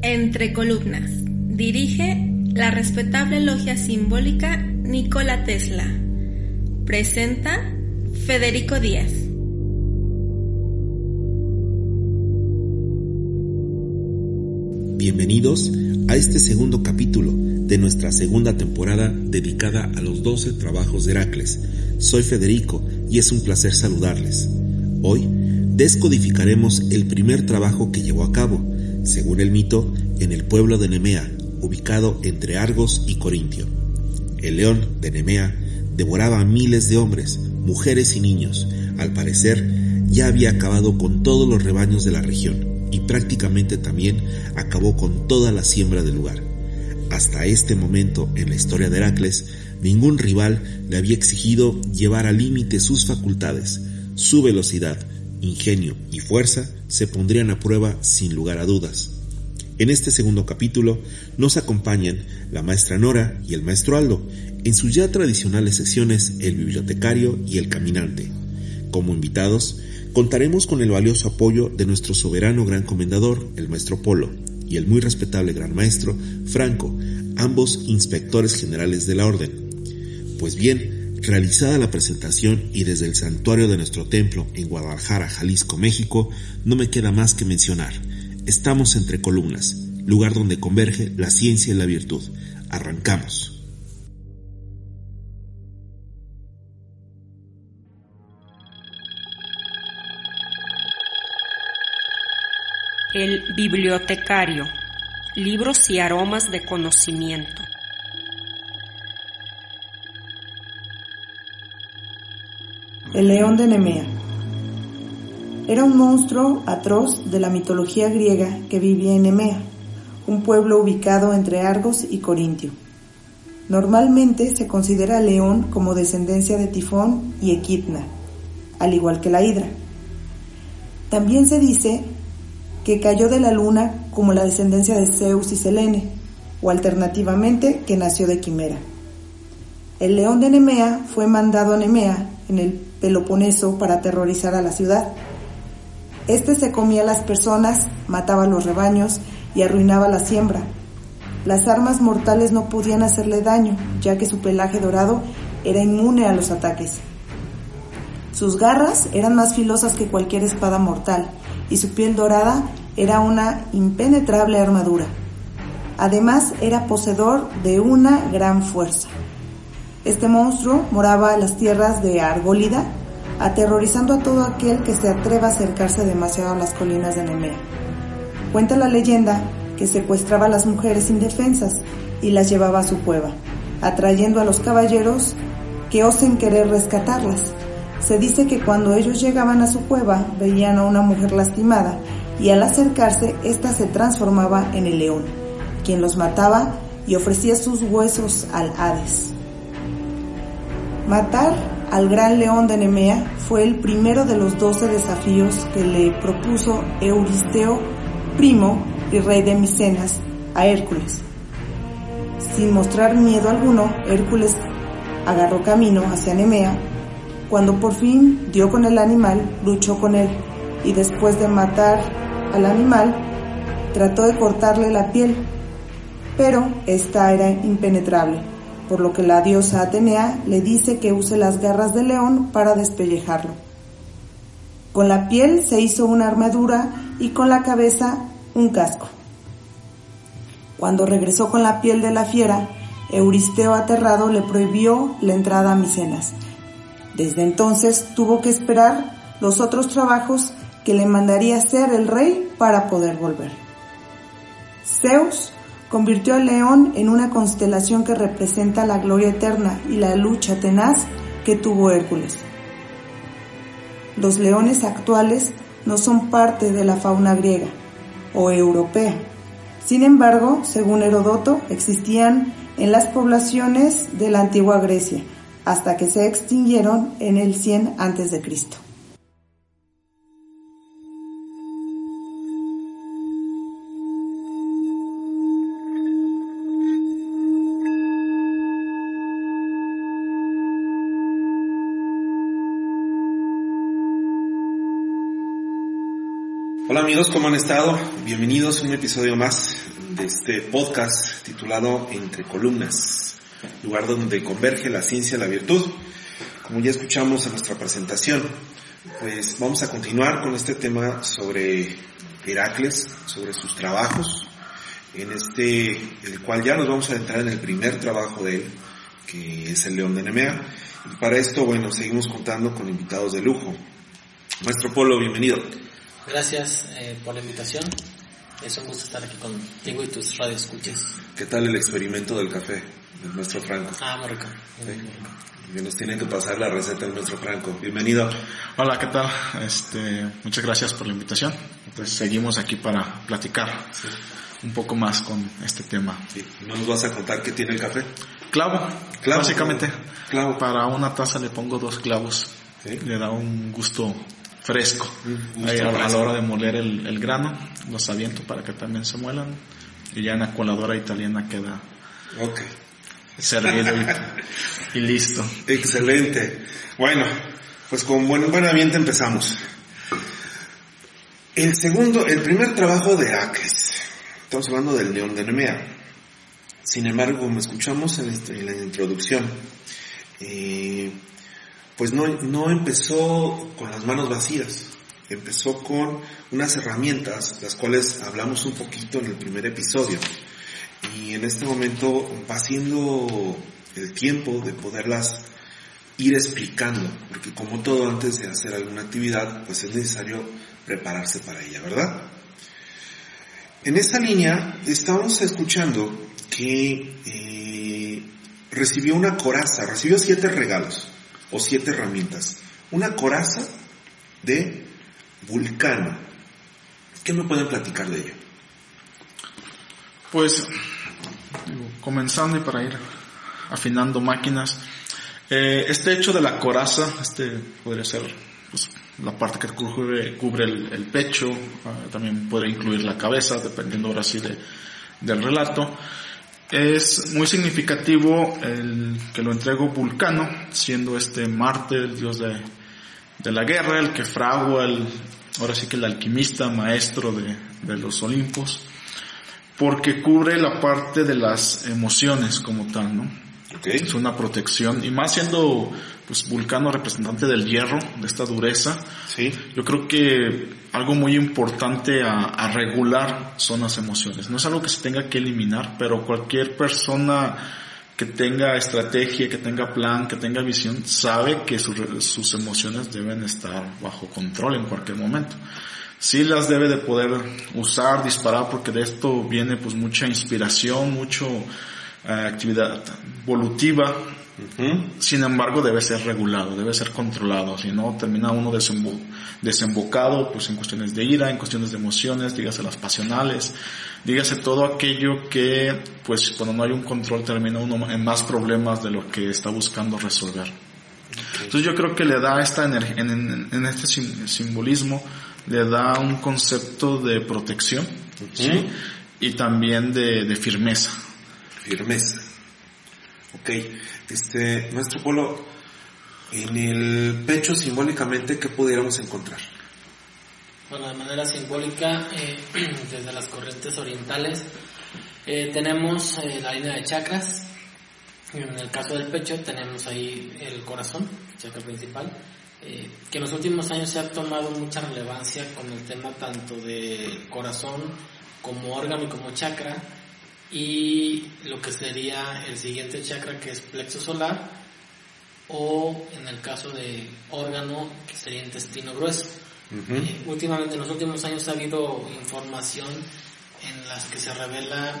Entre columnas. Dirige la respetable logia simbólica Nikola Tesla. Presenta Federico Díaz. Bienvenidos a este segundo capítulo de nuestra segunda temporada dedicada a los 12 trabajos de Heracles. Soy Federico y es un placer saludarles. Hoy descodificaremos el primer trabajo que llevó a cabo, según el mito, en el pueblo de Nemea, ubicado entre Argos y Corintio. El león de Nemea devoraba a miles de hombres, mujeres y niños. Al parecer, ya había acabado con todos los rebaños de la región y prácticamente también acabó con toda la siembra del lugar. Hasta este momento en la historia de Heracles, ningún rival le había exigido llevar al límite sus facultades. Su velocidad, ingenio y fuerza se pondrían a prueba sin lugar a dudas. En este segundo capítulo nos acompañan la maestra Nora y el maestro Aldo en sus ya tradicionales sesiones El bibliotecario y el caminante. Como invitados, contaremos con el valioso apoyo de nuestro soberano gran comendador, el maestro Polo, y el muy respetable gran maestro Franco, ambos inspectores generales de la orden. Pues bien, realizada la presentación y desde el santuario de nuestro templo en Guadalajara, Jalisco, México, no me queda más que mencionar. Estamos entre columnas, lugar donde converge la ciencia y la virtud. Arrancamos. El bibliotecario. Libros y aromas de conocimiento. El león de Nemea. Era un monstruo atroz de la mitología griega que vivía en Nemea, un pueblo ubicado entre Argos y Corintio. Normalmente se considera león como descendencia de Tifón y Equidna, al igual que la hidra. También se dice que cayó de la luna como la descendencia de Zeus y Selene, o alternativamente que nació de Quimera. El león de Nemea fue mandado a Nemea, en el Peloponeso, para aterrorizar a la ciudad. Este se comía a las personas, mataba a los rebaños y arruinaba la siembra. Las armas mortales no podían hacerle daño, ya que su pelaje dorado era inmune a los ataques. Sus garras eran más filosas que cualquier espada mortal y su piel dorada era una impenetrable armadura. Además era poseedor de una gran fuerza. Este monstruo moraba en las tierras de Argólida, aterrorizando a todo aquel que se atreva a acercarse demasiado a las colinas de Nemea. Cuenta la leyenda que secuestraba a las mujeres indefensas y las llevaba a su cueva, atrayendo a los caballeros que osen querer rescatarlas. Se dice que cuando ellos llegaban a su cueva veían a una mujer lastimada y al acercarse ésta se transformaba en el león, quien los mataba y ofrecía sus huesos al Hades. Matar al gran león de Nemea fue el primero de los doce desafíos que le propuso Euristeo, primo y rey de Micenas, a Hércules. Sin mostrar miedo alguno, Hércules agarró camino hacia Nemea cuando por fin dio con el animal, luchó con él y después de matar al animal, trató de cortarle la piel, pero esta era impenetrable, por lo que la diosa Atenea le dice que use las garras del león para despellejarlo. Con la piel se hizo una armadura y con la cabeza un casco. Cuando regresó con la piel de la fiera, Euristeo aterrado le prohibió la entrada a Micenas desde entonces tuvo que esperar los otros trabajos que le mandaría hacer el rey para poder volver. Zeus convirtió al león en una constelación que representa la gloria eterna y la lucha tenaz que tuvo Hércules. Los leones actuales no son parte de la fauna griega o europea. Sin embargo, según Herodoto, existían en las poblaciones de la antigua Grecia, hasta que se extinguieron en el 100 a.C. Hola amigos, ¿cómo han estado? Bienvenidos a un episodio más de este podcast titulado Entre Columnas, lugar donde converge la ciencia y la virtud. Como ya escuchamos en nuestra presentación, pues vamos a continuar con este tema sobre Heracles, sobre sus trabajos, en este, el cual ya nos vamos a entrar en el primer trabajo de él, que es el León de Nemea. Y para esto, bueno, seguimos contando con invitados de lujo. Maestro Polo, bienvenido. Gracias eh, por la invitación. Es un gusto estar aquí contigo y tus radioescuchas. ¿Qué tal el experimento del café del maestro Franco? Ah, muy rico. Sí. Nos tienen que pasar la receta del maestro Franco. Bienvenido. Hola, ¿qué tal? Este, muchas gracias por la invitación. Entonces seguimos aquí para platicar sí. un poco más con este tema. Sí. ¿No nos vas a contar qué tiene el café? Clavo, clavo básicamente. Clavo. Para una taza le pongo dos clavos. Le da un gusto fresco. Ahí a, a, la hora de moler el, el, grano, los aviento para que también se muelan y ya en la coladora italiana queda okay. servido y, y, listo. Excelente. Bueno, pues con buen, buen ambiente empezamos. El segundo, el primer trabajo de Heracles. Estamos hablando del León de Nemea. Sin embargo, como escuchamos en, este, en la introducción, eh, pues no, no empezó con las manos vacías, empezó con unas herramientas, las cuales hablamos un poquito en el primer episodio. Y en este momento va siendo el tiempo de poderlas ir explicando, porque como todo antes de hacer alguna actividad, pues es necesario prepararse para ella, ¿verdad? En esta línea estamos escuchando que eh, recibió una coraza, recibió siete regalos o siete herramientas. Una coraza de Vulcano. ¿Qué me pueden platicar de ello? Pues, comenzando y para ir afinando máquinas, eh, este hecho de la coraza, este podría ser pues, la parte que cubre, cubre el, pecho, uh, también puede incluir la cabeza, dependiendo ahora sí de, del relato. Es muy significativo el que lo entregó Vulcano, siendo este Marte el dios de, de la guerra, el que fragua, el, ahora sí que el alquimista, maestro de, de los Olimpos, porque cubre la parte de las emociones como tal, ¿no? Okay. Es una protección, y más siendo pues Vulcano representante del hierro, de esta dureza, sí. yo creo que algo muy importante a, a, regular son las emociones. No es algo que se tenga que eliminar, pero cualquier persona que tenga estrategia, que tenga plan, que tenga visión, sabe que su, sus emociones deben estar bajo control en cualquier momento. Sí las debe de poder usar, disparar, porque de esto viene pues mucha inspiración, mucho actividad evolutiva, Uh -huh. Sin embargo, debe ser regulado, debe ser controlado, si no termina uno desembo desembocado pues en cuestiones de ira, en cuestiones de emociones, dígase las pasionales, dígase todo aquello que pues cuando no hay un control termina uno en más problemas de lo que está buscando resolver. Okay. Entonces yo creo que le da esta en, en, en este sim simbolismo, le da un concepto de protección Uh -huh. ¿sí? y también de, de firmeza. Firmeza. Ok, este, nuestro polo, en el pecho simbólicamente, ¿qué pudiéramos encontrar? Bueno, de manera simbólica, eh, desde las corrientes orientales, eh, tenemos eh, la línea de chakras. En el caso del pecho tenemos ahí el corazón, chakra principal, eh, que en los últimos años se ha tomado mucha relevancia con el tema tanto de corazón como órgano y como chakra, y lo que sería el siguiente chakra que es plexo solar o en el caso de órgano que sería intestino grueso. Uh -huh. eh, últimamente en los últimos años ha habido información en las que se revela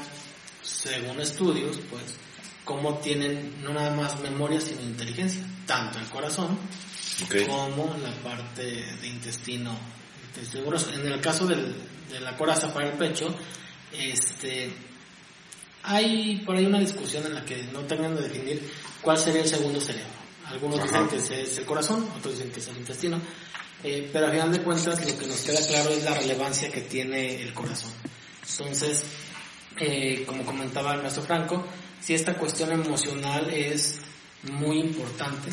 según estudios, pues, cómo tienen no nada más memoria, sino inteligencia, tanto el corazón como la parte de intestino, En el caso del, de la coraza para el pecho, este, hay por ahí una discusión en la que no terminan de definir cuál sería el segundo cerebro. Algunos dicen que es el corazón, otros dicen que es el intestino, eh, pero a final de cuentas lo que nos queda claro es la relevancia que tiene el corazón. Entonces, eh, como comentaba el maestro Franco, si esta cuestión emocional es muy importante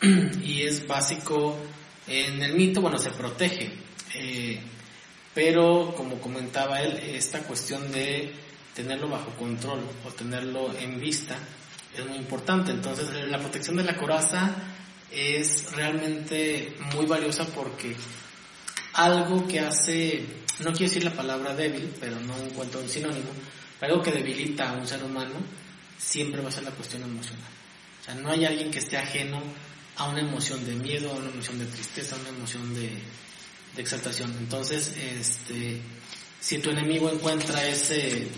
y es básico en el mito, bueno, se protege, eh, pero como comentaba él, esta cuestión de tenerlo bajo control o tenerlo en vista es muy importante. Entonces, la protección de la coraza es realmente muy valiosa porque algo que hace, no quiero decir la palabra débil, pero no encuentro un sinónimo, algo que debilita a un ser humano siempre va a ser la cuestión emocional. O sea, no hay alguien que esté ajeno a una emoción de miedo, a una emoción de tristeza, a una emoción de, de exaltación. Entonces, este, si tu enemigo encuentra ese,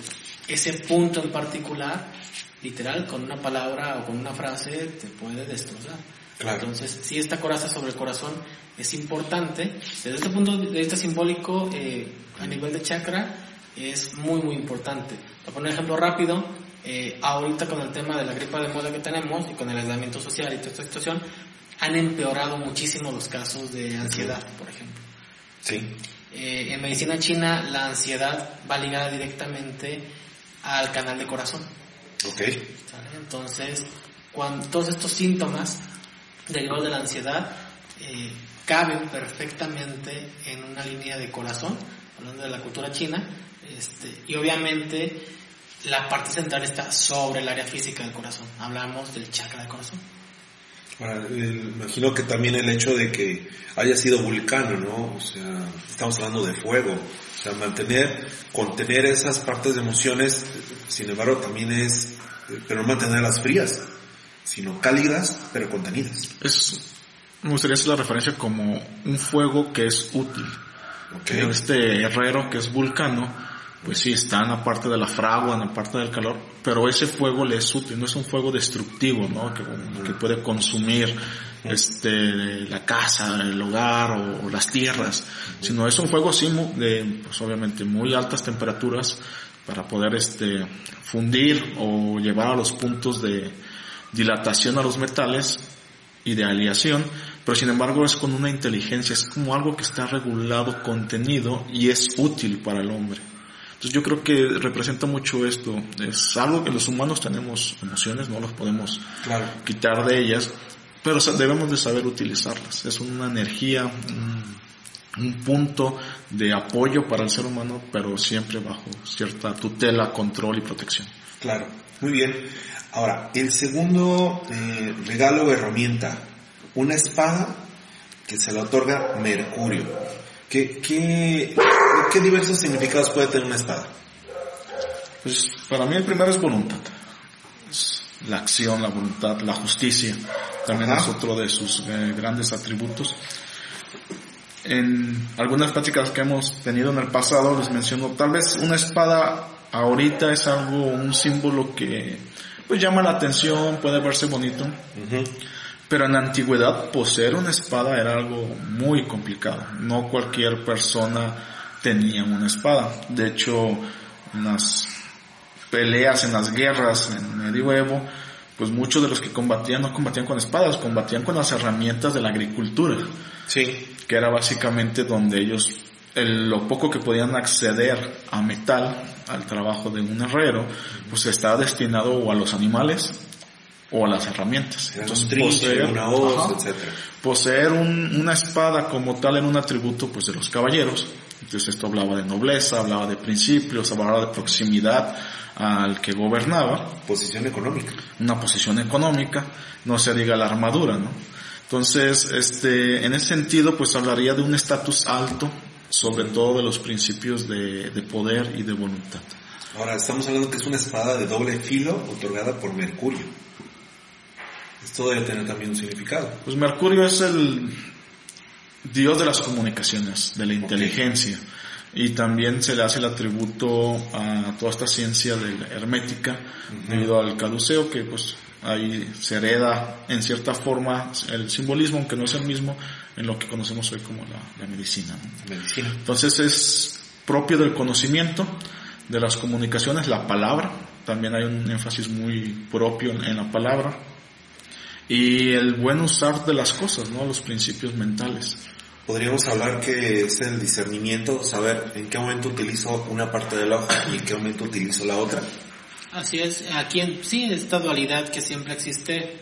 ese punto en particular, literal, con una palabra o con una frase, te puede destrozar. Entonces, si esta coraza sobre el corazón es importante, desde este punto de vista simbólico, eh, a nivel de chakra, es muy, muy importante. Para poner un ejemplo rápido, eh, ahorita con el tema de la gripa de moda que tenemos y con el aislamiento social y toda esta situación, han empeorado muchísimo los casos de ansiedad, por ejemplo. Sí. Eh, en medicina china, la ansiedad va ligada directamente al canal de corazón. Ok. Entonces, cuando todos estos síntomas derivados de la ansiedad eh, caben perfectamente en una línea de corazón, hablando de la cultura china, este, y obviamente la parte central está sobre el área física del corazón. Hablamos del chakra del corazón. Ahora, imagino que también el hecho de que haya sido vulcano, ¿no? O sea, estamos hablando de fuego. O sea, mantener, contener esas partes de emociones, sin embargo, también es, pero no mantenerlas frías, sino cálidas, pero contenidas. Es, me gustaría hacer la referencia como un fuego que es útil. Este herrero que es vulcano, pues sí, está en la parte de la fragua, en la parte del calor, pero ese fuego le es útil, no es un fuego destructivo, ¿no? Que, puede consumir este, la casa, el hogar o, las tierras, sino es un fuego así de, pues obviamente muy altas temperaturas para poder este, fundir o llevar a los puntos de dilatación a los metales y de aleación, pero sin embargo es con una inteligencia, es como algo que está regulado, contenido y es útil para el hombre. Entonces yo creo que representa mucho esto. Es algo que los humanos tenemos emociones, no los podemos quitar de ellas, pero debemos de saber utilizarlas. Es una energía, un, punto de apoyo para el ser humano, pero siempre bajo cierta tutela, control y protección. Claro, muy bien. Ahora, el segundo eh, regalo o herramienta, una espada que se le otorga Mercurio. ¿Qué, qué, ¿Qué diversos significados puede tener una espada? Pues para mí el primero es voluntad. la acción, la voluntad, la justicia. También es otro de sus eh, grandes atributos. En algunas prácticas que hemos tenido en el pasado les menciono, tal vez una espada ahorita es algo, un símbolo que pues llama la atención, puede verse bonito. Pero en la antigüedad poseer una espada era algo muy complicado. No cualquier persona tenía una espada. De hecho, en las peleas, en las guerras, en medioevo, pues muchos de los que combatían no combatían con espadas, combatían con las herramientas de la agricultura. Sí. Que era básicamente donde ellos, lo poco que podían acceder a metal, al trabajo de un herrero, pues estaba destinado o a los animales o a las herramientas. Entonces, poseer, una poseer una espada como tal era un atributo pues de los caballeros. Entonces esto hablaba de nobleza, hablaba de principios, hablaba de proximidad al que gobernaba. Posición económica. Una posición económica, no se diga la armadura, ¿no? Entonces, este, en ese sentido, pues hablaría de un estatus alto, sobre todo de los principios de, de poder y de voluntad. Ahora, estamos hablando que es una espada de doble filo otorgada por Mercurio. Esto debe tener también un significado. Pues Mercurio es el dios de las comunicaciones, de la inteligencia. y también se le hace el atributo a toda esta ciencia de la hermética debido al caduceo que pues ahí se hereda en cierta forma el simbolismo, aunque no es el mismo, en lo que conocemos hoy como la, medicina. medicina. Entonces es propio del conocimiento, de las comunicaciones, la palabra, también hay un énfasis muy propio en, la palabra, y el buen usar de las cosas, ¿no? los principios mentales. Podríamos hablar que es el discernimiento, saber en qué momento utilizo una parte de la hoja y en qué momento utilizo la otra. Así es, aquí en, sí, esta dualidad que siempre existe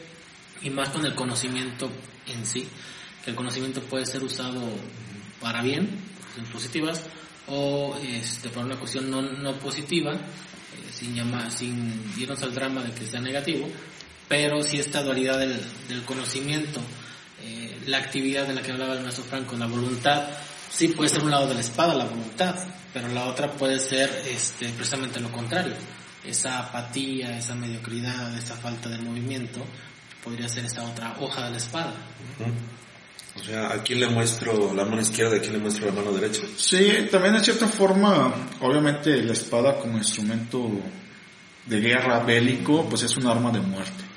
y más con el conocimiento en sí, que el conocimiento puede ser usado para bien, positivas, o este, para una cuestión no, no positiva, eh, sin, llamar, sin irnos al drama de que sea negativo, pero sí esta dualidad del, del conocimiento, eh, la actividad de la que hablaba el maestro Franco, la voluntad, sí puede ser un lado de la espada, la voluntad, pero la otra puede ser este, precisamente lo contrario esa apatía, esa mediocridad, esa falta de movimiento, podría ser esta otra hoja de la espada. O sea, ¿a quién le muestro la mano izquierda y a quién le muestro la mano derecha? Sí, también en cierta forma, obviamente la espada como instrumento de guerra bélico, pues es un arma de muerte.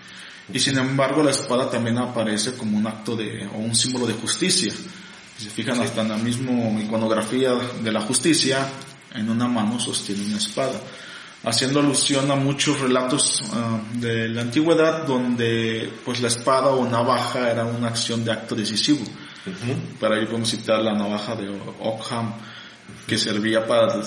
Y sin embargo la espada también aparece como un acto de, o un símbolo de justicia. Si se fijan hasta en la misma iconografía de la justicia, en una mano sostiene una espada haciendo alusión a muchos relatos ah, de la antigüedad donde pues la espada o navaja era una acción de acto decisivo. Para ello podemos citar la navaja de Ockham que servía para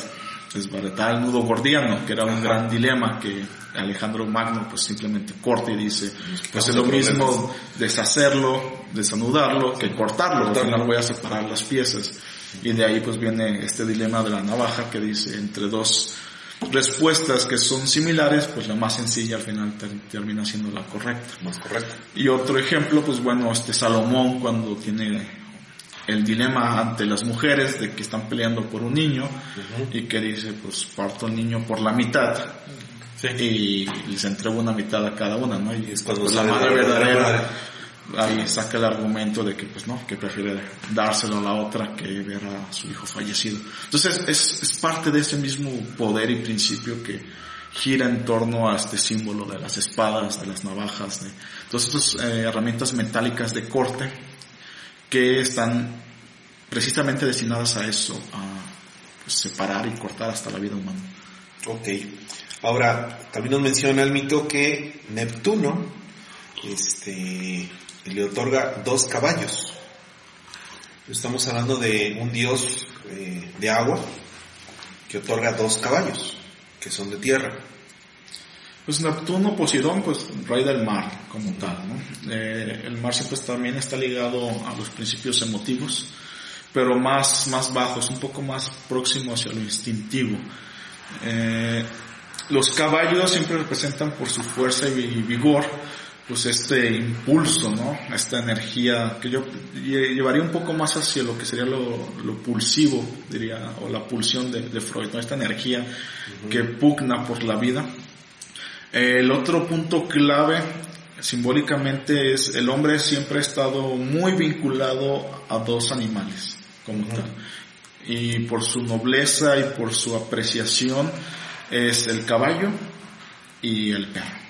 desbaratar el nudo gordiano, que era un gran dilema que Alejandro Magno pues simplemente corta y dice, pues es lo mismo deshacerlo, desanudarlo, que cortarlo, al final voy a separar las piezas. Y de ahí pues viene este dilema de la navaja que dice entre dos respuestas que son similares, pues la más sencilla al final termina siendo la correcta. Más correcta. Y otro ejemplo, pues bueno, este Salomón cuando tiene el dilema ante las mujeres de que están peleando por un niño y que dice, pues parto el niño por la mitad. Y les entrego una mitad a cada una, ¿no? Y es cuando pues, la madre verdadera ahí saca el argumento de que pues no, que prefiere dárselo a la otra que ver a su hijo fallecido. Entonces es, es parte de ese mismo poder y principio que gira en torno a este símbolo de las espadas, de las navajas, de todas estas eh, herramientas metálicas de corte que están precisamente destinadas a eso, a pues, separar y cortar hasta la vida humana. Ok. Ahora, también nos menciona el mito que Neptuno, este, le otorga dos caballos. Estamos hablando de un dios eh, de agua que otorga dos caballos, que son de tierra. Pues Neptuno, Poseidón, pues rey del mar como tal, ¿no? Eh, el mar siempre también está ligado a los principios emotivos, pero más, más bajos, un poco más próximo hacia lo instintivo. Eh, los caballos siempre representan por su fuerza y vigor, pues este impulso, ¿no? Esta energía que yo llevaría un poco más hacia lo que sería lo, lo pulsivo, diría, o la pulsión de, de Freud, ¿no? Esta energía que pugna por la vida. El otro punto clave simbólicamente es el hombre siempre ha estado muy vinculado a dos animales, como tal. Y por su nobleza y por su apreciación es el caballo y el perro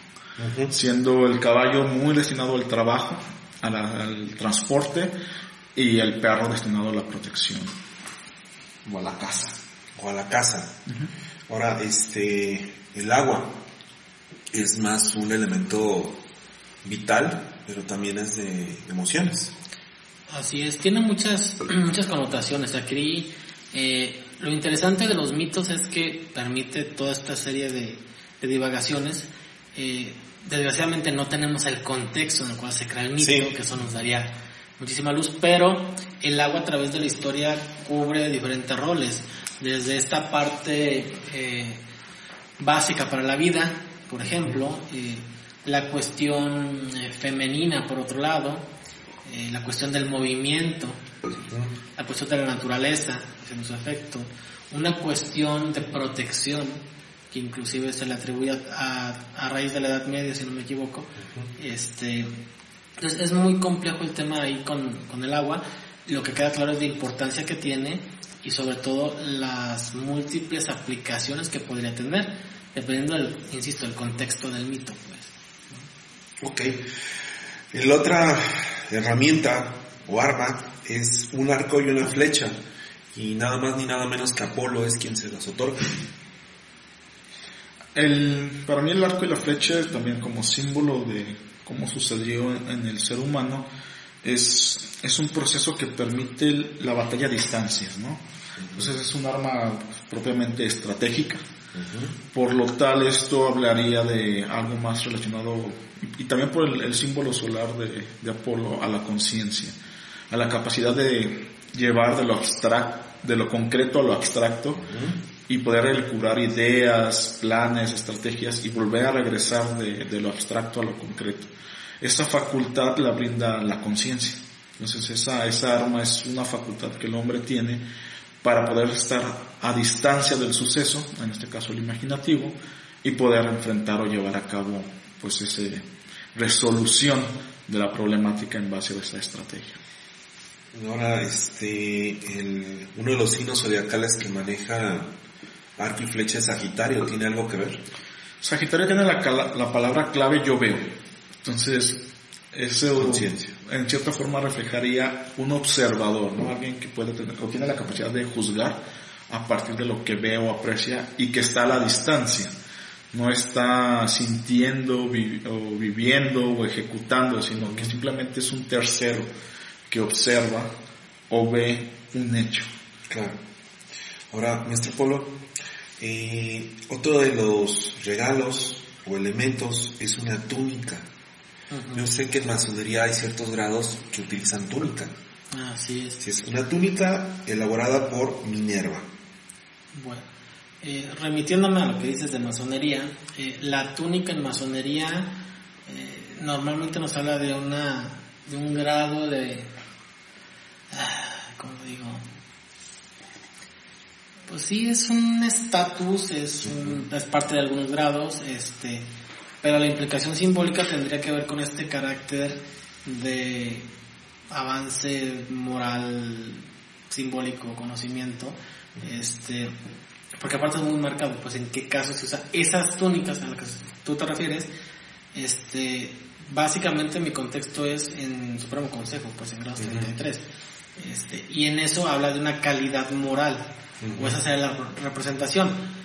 siendo el caballo muy destinado al trabajo, al transporte, y el perro destinado a la protección. O a la casa. O a la casa. Ahora, este, el agua es más un elemento vital, pero también es de emociones. Así es, tiene muchas, muchas connotaciones. Aquí eh, lo interesante de los mitos es que permite toda esta serie de, divagaciones eh, desgraciadamente no tenemos el contexto en el cual se crea el mito, que eso nos daría muchísima luz, pero el agua a través de la historia cubre diferentes roles, desde esta parte eh, básica para la vida, por ejemplo, eh, la cuestión eh, femenina, por otro lado, la cuestión del movimiento, la cuestión de la naturaleza, en su efecto, una cuestión de protección, que inclusive se le atribuye a, a, raíz de la Edad Media, si no me equivoco. este, entonces es muy complejo el tema ahí con, con, el agua. Lo que queda claro es la importancia que tiene y sobre todo las múltiples aplicaciones que podría tener, dependiendo del, insisto, del contexto del mito. Pues. Ok. La otra herramienta o arma es un arco y una flecha. Y nada más ni nada menos que Apolo es quien se las otorga. El, para mí el arco y la flecha también como símbolo de cómo sucedió en el ser humano es, es un proceso que permite la batalla a distancias, ¿no? Entonces es un arma propiamente estratégica. Por lo tal, esto hablaría de algo más relacionado, y, también por el, símbolo solar de, Apolo, a la conciencia, a la capacidad de llevar de lo abstracto, de lo concreto a lo abstracto, y poder curar ideas, planes, estrategias y volver a regresar de, lo abstracto a lo concreto. Esa facultad la brinda la conciencia. Entonces esa arma es una facultad que el hombre tiene para poder estar a distancia del suceso, en este caso el imaginativo, y poder enfrentar o llevar a cabo pues esa resolución de la problemática en base a esa estrategia. Ahora, este, el, uno de los signos zodiacales que maneja arco y flecha es Sagitario, ¿tiene algo que ver? Sagitario tiene la, la palabra clave yo veo. Entonces, eso en cierta forma reflejaría un observador, ¿no? Alguien que puede tener, o tiene la capacidad de juzgar a partir de lo que ve o aprecia y que está a la distancia. No está sintiendo o viviendo o ejecutando, sino que simplemente es un tercero que observa o ve un hecho. Claro. Ahora, maestro Polo, eh, otro de los regalos o elementos es una túnica. Yo sé que en masonería hay ciertos grados que utilizan túnica. Así es. es una túnica elaborada por Minerva. Bueno, eh, remitiéndome a lo que dices de masonería, eh, la túnica en masonería eh, normalmente nos habla de una de un grado de ah, ¿cómo digo? Pues sí, es un estatus, es, es parte de algunos grados, este, pero la implicación simbólica tendría que ver con este carácter de avance moral simbólico, conocimiento, este, porque aparte es muy marcado, pues en qué caso se usa esas túnicas a las que tú te refieres, este, básicamente mi contexto es en Supremo Consejo, pues en grado 33, este, y en eso habla de una calidad moral, o esa sería la representación.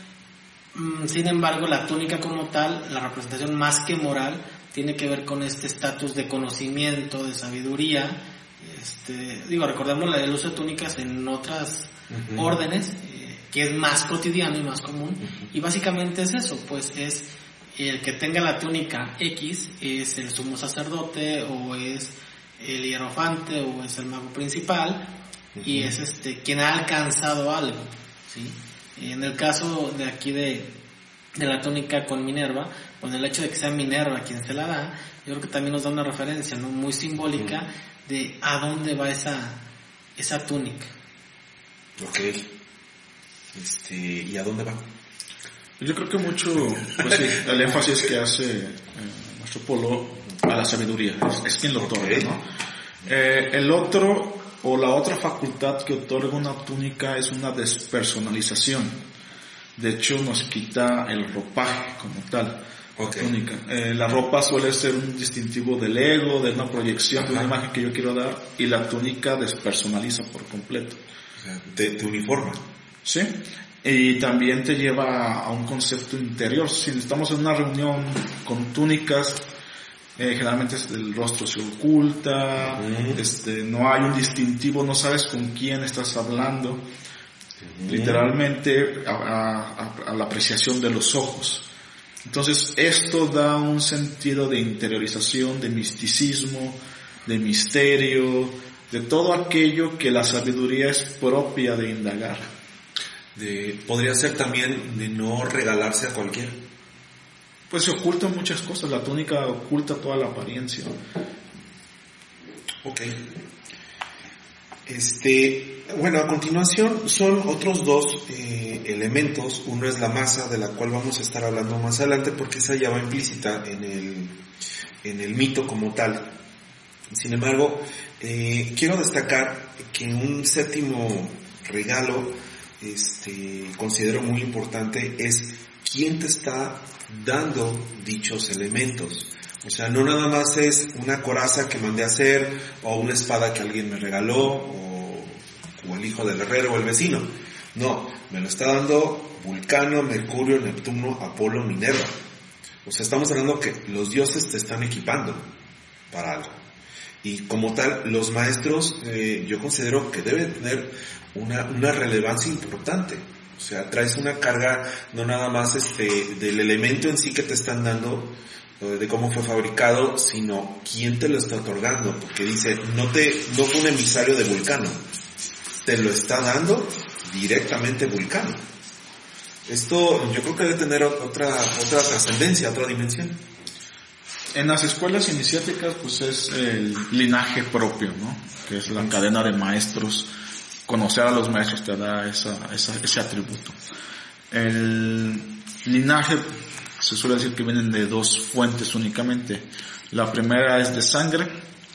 Mm, sin embargo, la túnica como tal, la representación más que moral, tiene que ver con este estatus de conocimiento, de sabiduría. Este, digo, recordemos el uso de túnicas en otras órdenes, eh, que es más cotidiano y más común. Y básicamente es eso, pues es el que tenga la túnica X, es el sumo sacerdote o es el hierofante o es el mago principal y es este quien ha alcanzado algo, ¿sí? En el caso de aquí de, la túnica con Minerva, con el hecho de que sea Minerva quien se la da, yo creo que también nos da una referencia ¿no? muy simbólica de a dónde va esa, esa túnica. Ok. Este, ¿Y a dónde va? Yo creo que mucho, pues sí, el énfasis que hace eh, nuestro polo a la sabiduría, es, quien lo otorga, ¿no? Eh, el otro o la otra facultad que otorga una túnica es una despersonalización. De hecho, nos quita el ropaje como tal. Túnica. Eh, la ropa suele ser un distintivo del ego, de una proyección, de una imagen que yo quiero dar, y la túnica despersonaliza por completo. te, te uniforma. Sí. Y también te lleva a un concepto interior. Si estamos en una reunión con túnicas, eh, generalmente el rostro se oculta, este, no hay un distintivo, no sabes con quién estás hablando, literalmente a, la apreciación de los ojos. Entonces esto da un sentido de interiorización, de misticismo, de misterio, de todo aquello que la sabiduría es propia de indagar. De, podría ser también de no regalarse a cualquiera. Pues se ocultan muchas cosas, la túnica oculta toda la apariencia. Ok. Este, bueno, a continuación son otros dos eh, elementos. Uno es la masa, de la cual vamos a estar hablando más adelante, porque esa ya va implícita en el, en el mito como tal. Sin embargo, eh, quiero destacar que un séptimo regalo, este, considero muy importante es quién te está dando dichos elementos. O sea, no nada más es una coraza que mandé a hacer o una espada que alguien me regaló o, el hijo del herrero o el vecino. No, me lo está dando Vulcano, Mercurio, Neptuno, Apolo, Minerva. O sea, estamos hablando que los dioses te están equipando para algo. Y como tal, los maestros eh, yo considero que deben tener una, una relevancia importante. O sea, traes una carga no nada más este, del elemento en sí que te están dando, de cómo fue fabricado, sino quién te lo está otorgando. Porque dice, no te, no fue un emisario de Vulcano. Te lo está dando directamente Vulcano. Esto yo creo que debe tener otra, otra trascendencia, otra dimensión. En las escuelas iniciáticas pues es el linaje propio, ¿no? Que es la cadena de maestros. Conocer a los maestros te da ese atributo. El linaje se suele decir que vienen de dos fuentes únicamente. La primera es de sangre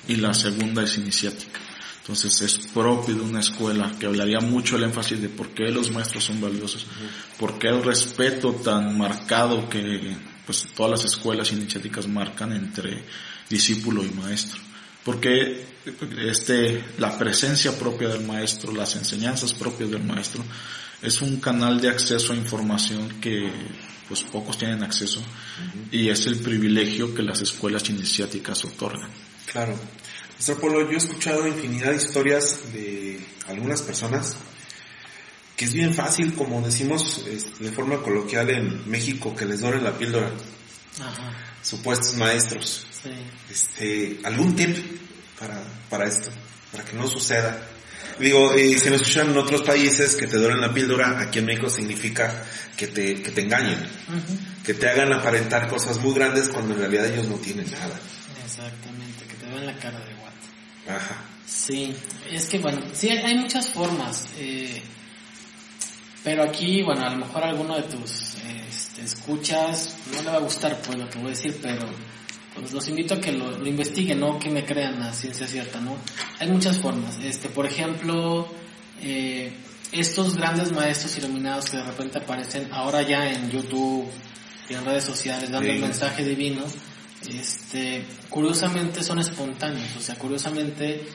y la segunda es iniciática. Entonces es propio de una escuela que hablaría mucho el énfasis de por qué los maestros son valiosos, por qué el respeto tan marcado que pues todas las escuelas iniciáticas marcan entre discípulo y maestro. Porque este, la presencia propia del maestro, las enseñanzas propias del maestro, es un canal de acceso a información que pues pocos tienen acceso y es el privilegio que las escuelas iniciáticas otorgan. Claro. Nuestro Polo, yo he escuchado infinidad de historias de algunas personas que es bien fácil, como decimos de forma coloquial en México, que les doren la píldora. Ajá. Supuestos maestros. Sí. Este, algún tip para, para esto, para que no suceda. Digo, y si nos escuchan en otros países que te doren la píldora, aquí en México significa que te, que te engañen, que te hagan aparentar cosas muy grandes cuando en realidad ellos no tienen nada. Exactamente, que te vean la cara de Ajá. Sí, es que bueno, sí hay muchas formas, eh, pero aquí, bueno, a lo mejor alguno de tus este, escuchas no le va a gustar pues lo que voy a decir, pero pues los invito a que lo, investiguen, no que me crean a ciencia cierta, ¿no? Hay muchas formas, este, por ejemplo, eh, estos grandes maestros iluminados que de repente aparecen ahora ya en YouTube y en redes sociales dando el mensaje divino, este, curiosamente son espontáneos, o sea, curiosamente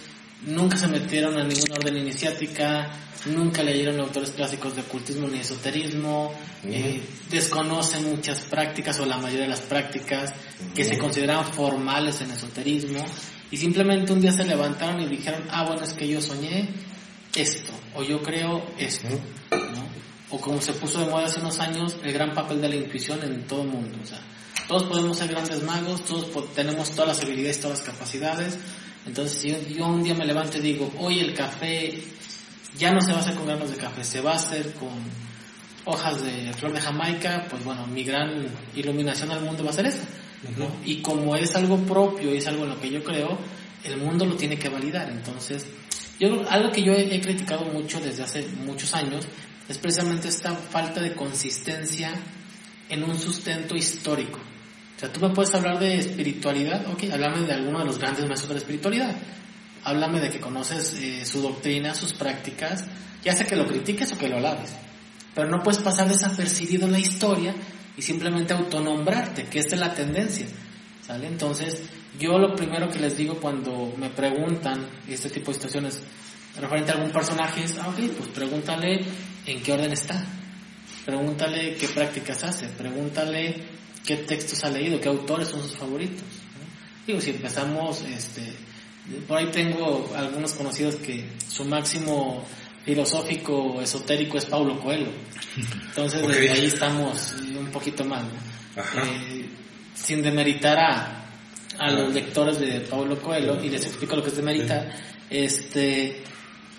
nunca se metieron a ninguna orden iniciática, nunca leyeron autores clásicos de ocultismo ni esoterismo, eh, desconocen muchas prácticas o la mayoría de las prácticas que se consideran formales en esoterismo y simplemente un día se levantaron y dijeron, ah, bueno, es que yo soñé esto o yo creo esto, ¿no? O como se puso de moda hace unos años, el gran papel de la intuición en todo el mundo, o sea, todos podemos ser grandes magos, todos tenemos todas las habilidades, todas las capacidades. Entonces, si yo un día me levanto y digo, hoy el café ya no se va a hacer con granos de café, se va a hacer con hojas de flor de Jamaica, pues bueno, mi gran iluminación al mundo va a ser esa. Y como es algo propio y es algo en lo que yo creo, el mundo lo tiene que validar. Entonces, yo algo que yo he, he criticado mucho desde hace muchos años es precisamente esta falta de consistencia en un sustento histórico. O sea, tú me puedes hablar de espiritualidad, ok, háblame de alguno de los grandes maestros de la espiritualidad. Háblame de que conoces eh, su doctrina, sus prácticas, ya sea que lo critiques o que lo alabes. Pero no puedes pasar desapercibido en la historia y simplemente autonombrarte, que esta es la tendencia. ¿Sale? Entonces, yo lo primero que les digo cuando me preguntan este tipo de situaciones referente a algún personaje es, ah, ok, pues pregúntale en qué orden está. Pregúntale qué prácticas hace. Pregúntale qué textos ha leído, qué autores son sus favoritos. Digo, si empezamos, este, por ahí tengo algunos conocidos que su máximo filosófico esotérico es Paulo Coelho. Entonces desde ahí estamos un poquito mal. Eh, sin demeritar a, a los lectores de Paulo Coelho, y les explico lo que es demeritar, este,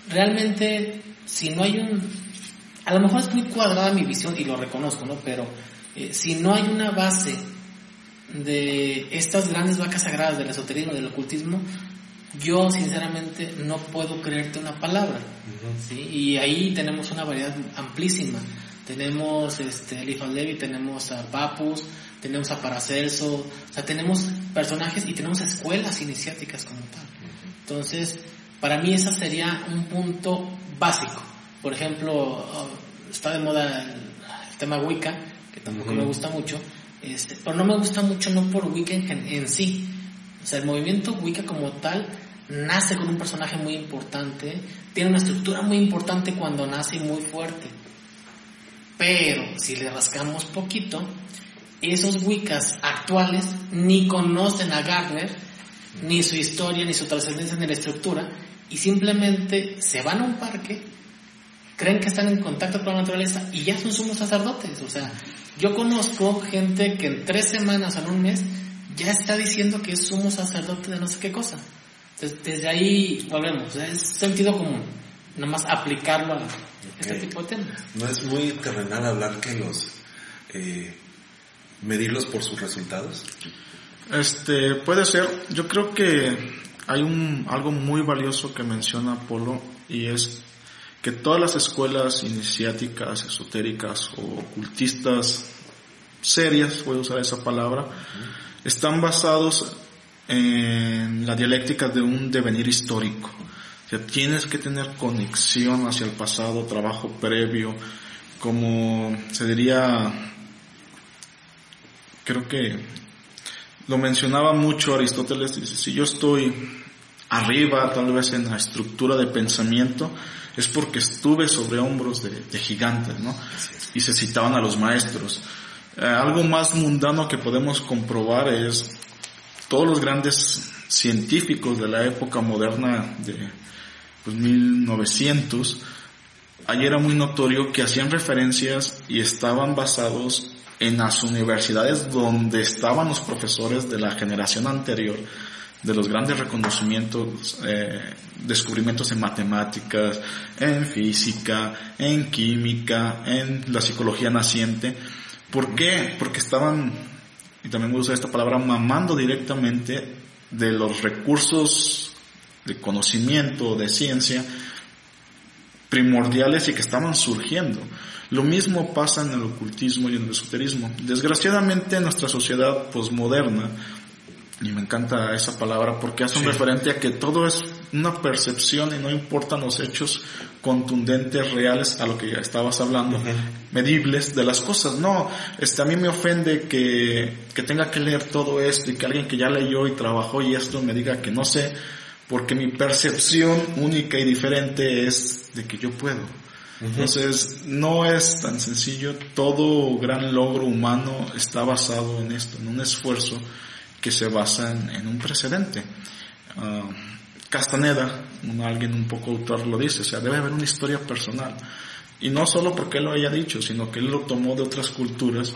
realmente si no hay un, a lo mejor es muy cuadrada mi visión y lo reconozco, ¿no? Pero eh, si no hay una base de estas grandes vacas sagradas del esoterismo, del ocultismo, yo sinceramente no puedo creerte una palabra. Y ahí tenemos una variedad amplísima. Tenemos este, Eliphas Levi, tenemos a Papus, tenemos a Paracelso, o sea, tenemos personajes y tenemos escuelas iniciáticas como tal. Entonces, para mí ese sería un punto básico. Por ejemplo, oh, está de moda el, tema Wicca, que tampoco me gusta mucho, este, pero no me gusta mucho no por Wicca en, en sí. O sea, el movimiento Wicca como tal nace con un personaje muy importante, tiene una estructura muy importante cuando nace y muy fuerte. Pero si le rascamos poquito, esos Wiccas actuales ni conocen a Gardner, ni su historia, ni su trascendencia, ni la estructura, y simplemente se van a un parque, creen que están en contacto con la naturaleza y ya son sumos sacerdotes. O sea, yo conozco gente que en tres semanas o en un mes ya está diciendo que es sumo sacerdote de no sé qué cosa. Entonces, desde ahí volvemos, es sentido común, nada más aplicarlo a este tipo de temas. No es muy terrenal hablar que los... Eh, medirlos por sus resultados. Este, puede ser. Yo creo que hay un, algo muy valioso que menciona Polo y es que todas las escuelas iniciáticas, esotéricas o ocultistas serias, voy a usar esa palabra, están basados en la dialéctica de un devenir histórico. O sea, tienes que tener conexión hacia el pasado, trabajo previo, como se diría, creo que lo mencionaba mucho Aristóteles, dice, si yo estoy arriba tal vez en la estructura de pensamiento, es porque estuve sobre hombros de, gigantes, ¿no? Y se citaban a los maestros. Eh, algo más mundano que podemos comprobar es todos los grandes científicos de la época moderna de pues, 1900, allí era muy notorio que hacían referencias y estaban basados en las universidades donde estaban los profesores de la generación anterior, de los grandes reconocimientos, eh, descubrimientos en matemáticas, en física, en química, en la psicología naciente. ¿Por qué? Porque estaban, y también voy a usar esta palabra, mamando directamente de los recursos de conocimiento, de ciencia, primordiales y que estaban surgiendo. Lo mismo pasa en el ocultismo y en el esoterismo. Desgraciadamente en nuestra sociedad posmoderna, y me encanta esa palabra porque hace un referente a que todo es una percepción y no importan los hechos contundentes, reales, a lo que ya estabas hablando, medibles de las cosas. No, este, a mí me ofende que, que tenga que leer todo esto y que alguien que ya leyó y trabajó y esto me diga que no sé, porque mi percepción única y diferente es de que yo puedo. Entonces, no es tan sencillo. Todo gran logro humano está basado en esto, en un esfuerzo que se basa en, un precedente. Ah, Castaneda, alguien un poco autor lo dice, o sea, debe haber una historia personal. Y no solo porque él lo haya dicho, sino que él lo tomó de otras culturas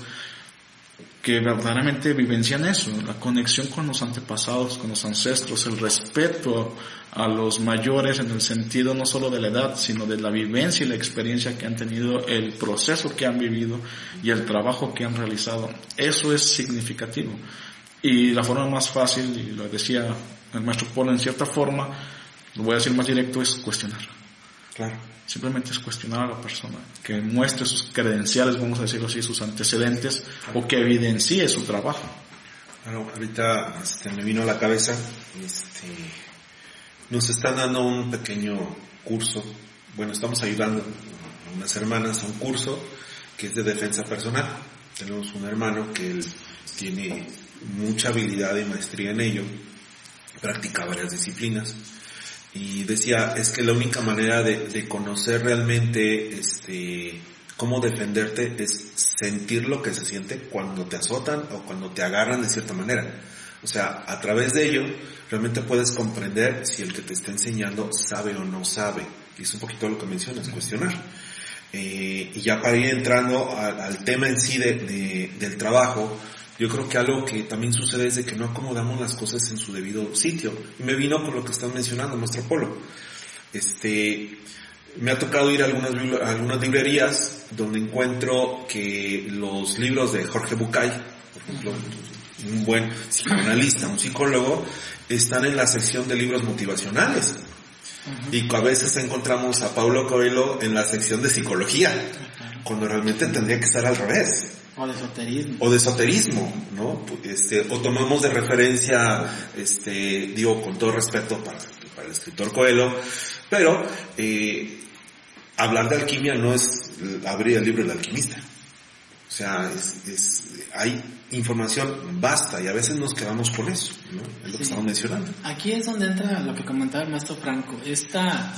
que verdaderamente vivencian eso, la conexión con los antepasados, con los ancestros, el respeto a los mayores en el sentido no solo de la edad, sino de la vivencia y la experiencia que han tenido, el proceso que han vivido y el trabajo que han realizado. Eso es significativo. Y la forma más fácil, y lo decía el maestro Polo en cierta forma, lo voy a decir más directo, es cuestionar. Claro. Simplemente es cuestionar a la persona, que muestre sus credenciales, vamos a decirlo así, sus antecedentes, o que evidencie su trabajo. Bueno, ahorita este, me vino a la cabeza, este, nos están dando un pequeño curso, bueno, estamos ayudando a unas hermanas a un curso que es de defensa personal. Tenemos un hermano que él tiene mucha habilidad y maestría en ello, practica varias disciplinas y decía, es que la única manera de, conocer realmente este, cómo defenderte es sentir lo que se siente cuando te azotan o cuando te agarran de cierta manera. O sea, a través de ello realmente puedes comprender si el que te está enseñando sabe o no sabe. Y es un poquito lo que mencionas, cuestionar. Eh, y ya para ir entrando al, tema en sí de, del trabajo, yo creo que algo que también sucede es de que no acomodamos las cosas en su debido sitio. Y me vino por lo que están mencionando, nuestro polo. Este, me ha tocado ir a algunas, algunas librerías donde encuentro que los libros de Jorge Bucay, por ejemplo, un buen psicoanalista, un psicólogo, están en la sección de libros motivacionales. Y a veces encontramos a Paulo Coelho en la sección de psicología, cuando realmente tendría que estar al revés. O de esoterismo. O de esoterismo, ¿no? Este, o tomamos de referencia, este, digo, con todo respeto para, para el escritor Coelho, pero, eh, hablar de alquimia no es abrir el libro del alquimista. O sea, es, es, hay información basta y a veces nos quedamos con eso, ¿no? Es lo que estamos mencionando. Aquí es donde entra lo que comentaba el maestro Franco, esta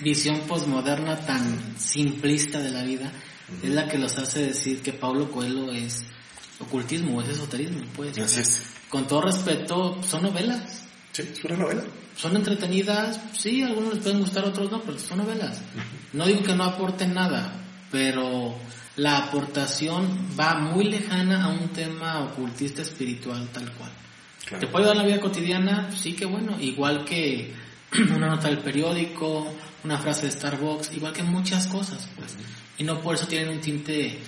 visión posmoderna tan simplista de la vida es la que los hace decir que Pablo Coelho es ocultismo es esoterismo, pues. Así es. Con todo respeto, son novelas. Sí, es una novela. Son entretenidas, sí, algunos les pueden gustar, otros no, pero son novelas. No digo que no aporten nada, pero la aportación va muy lejana a un tema ocultista espiritual tal cual. Claro. ¿Te puede dar la vida cotidiana? Sí, que bueno. Igual que una nota del periódico, una frase de Starbucks, igual que muchas cosas, pues. Y no por eso tienen un tinte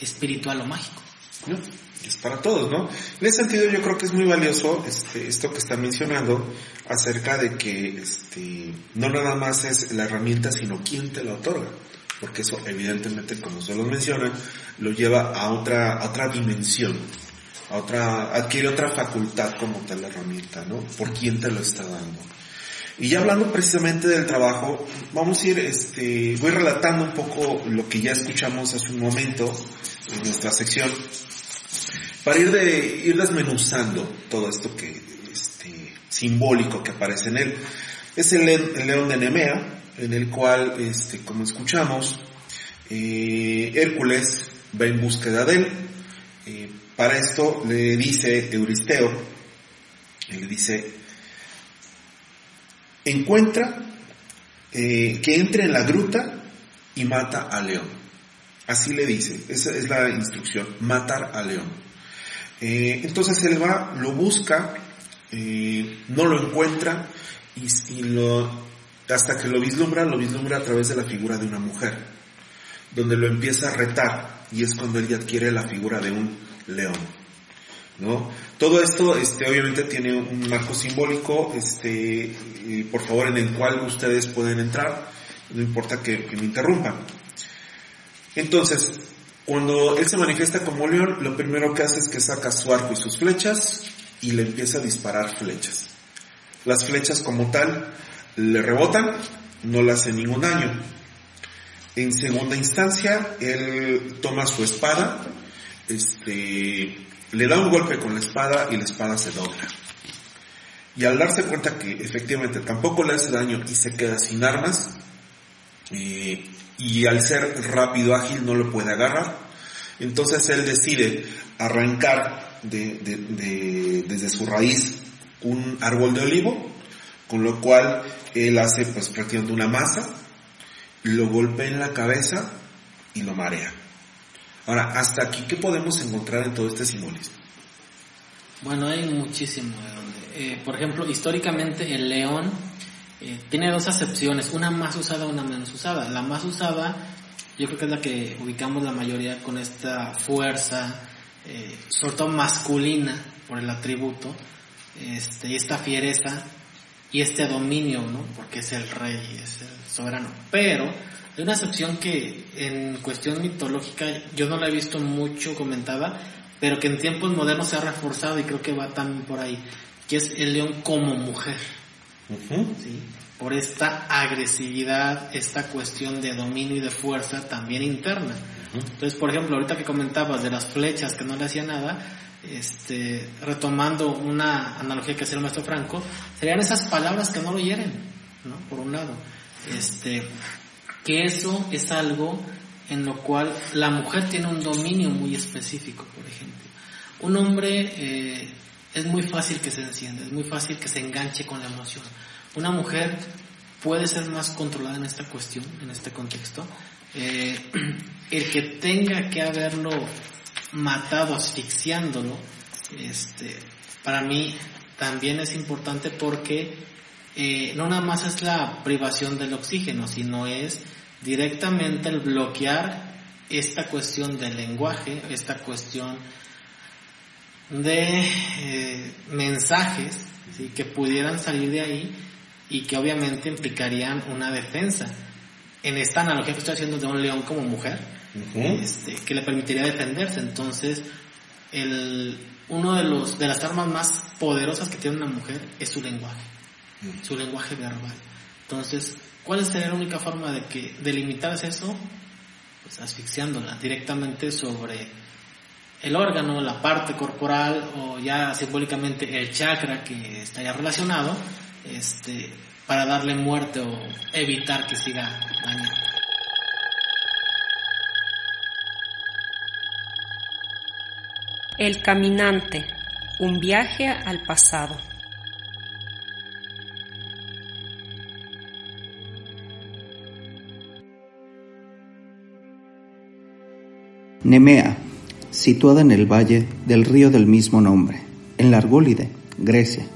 espiritual o mágico. ¿no? Es para todos, ¿no? En ese sentido yo creo que es muy valioso este, esto que está mencionando acerca de que este, no nada más es la herramienta, sino quién te la otorga. Porque eso evidentemente, como ustedes lo mencionan, lo lleva a otra, a otra dimensión, a otra, adquiere otra facultad como tal herramienta, ¿no? Por quién te lo está dando. Y ya hablando precisamente del trabajo, vamos a ir, este, voy relatando un poco lo que ya escuchamos hace un momento en nuestra sección, para ir de, ir desmenuzando todo esto que, este, simbólico que aparece en él. Es el, el león de Nemea, en el cual, este, como escuchamos, eh, Hércules va en búsqueda de él. Eh, para esto le dice Euristeo, le dice, encuentra eh, que entre en la gruta y mata al león. Así le dice, esa es la instrucción, matar al león. Eh, entonces él va, lo busca, eh, no lo encuentra y, lo, hasta que lo vislumbra, lo vislumbra a través de la figura de una mujer, donde lo empieza a retar y es cuando él adquiere la figura de un león. ¿No? Todo esto, este, obviamente tiene un marco simbólico, este, por favor, en el cual ustedes pueden entrar, no importa que, que me interrumpan. Entonces, cuando él se manifiesta como león, lo primero que hace es que saca su arco y sus flechas y le empieza a disparar flechas. Las flechas como tal le rebotan, no le hacen ningún daño. En segunda instancia, él toma su espada, este, le da un golpe con la espada y la espada se dobla. Y al darse cuenta que efectivamente tampoco le hace daño y se queda sin armas, eh, y al ser rápido, ágil, no lo puede agarrar, entonces él decide arrancar de, de- de- desde su raíz un árbol de olivo, con lo cual él hace pues prácticamente una masa, lo golpea en la cabeza y lo marea. Ahora, hasta aquí, ¿qué podemos encontrar en todo este simbolismo? Bueno, hay muchísimo. Eh, por ejemplo, históricamente el león eh, tiene dos acepciones, una más usada, una menos usada. La más usada, yo creo que es la que ubicamos la mayoría con esta fuerza, eh, sobre todo masculina, por el atributo, este, esta fiereza y este dominio, ¿no? Porque es el rey, es el soberano. Pero hay una acepción que en cuestión mitológica yo no la he visto mucho comentada, pero que en tiempos modernos se ha reforzado y creo que va también por ahí, que es el león como mujer. ¿sí? Por esta agresividad, esta cuestión de dominio y de fuerza también interna. Entonces, por ejemplo, ahorita que comentabas de las flechas que no le hacía nada, este, retomando una analogía que hacía el maestro Franco, serían esas palabras que no lo hieren, ¿no? Por un lado. Este, que eso es algo en lo cual la mujer tiene un dominio muy específico, por ejemplo. Un hombre eh, es muy fácil que se encienda, es muy fácil que se enganche con la emoción. Una mujer puede ser más controlada en esta cuestión, en este contexto. Eh, el que tenga que haberlo matado asfixiándolo, este, para mí también es importante porque eh, no nada más es la privación del oxígeno, sino es directamente el bloquear esta cuestión del lenguaje, esta cuestión de eh, mensajes ¿sí? que pudieran salir de ahí y que obviamente implicarían una defensa. En esta analogía que estoy haciendo de un león como mujer, este, que le permitiría defenderse. Entonces, el, uno de los de las armas más poderosas que tiene una mujer es su lenguaje, su lenguaje verbal. Entonces, ¿cuál sería la única forma de que delimitarse eso? Pues asfixiándola directamente sobre el órgano, la parte corporal o ya simbólicamente el chakra que está ya relacionado, este, para darle muerte o evitar que siga dañando. El caminante, un viaje al pasado. Nemea, situada en el valle del río del mismo nombre, en la Argólide, Grecia,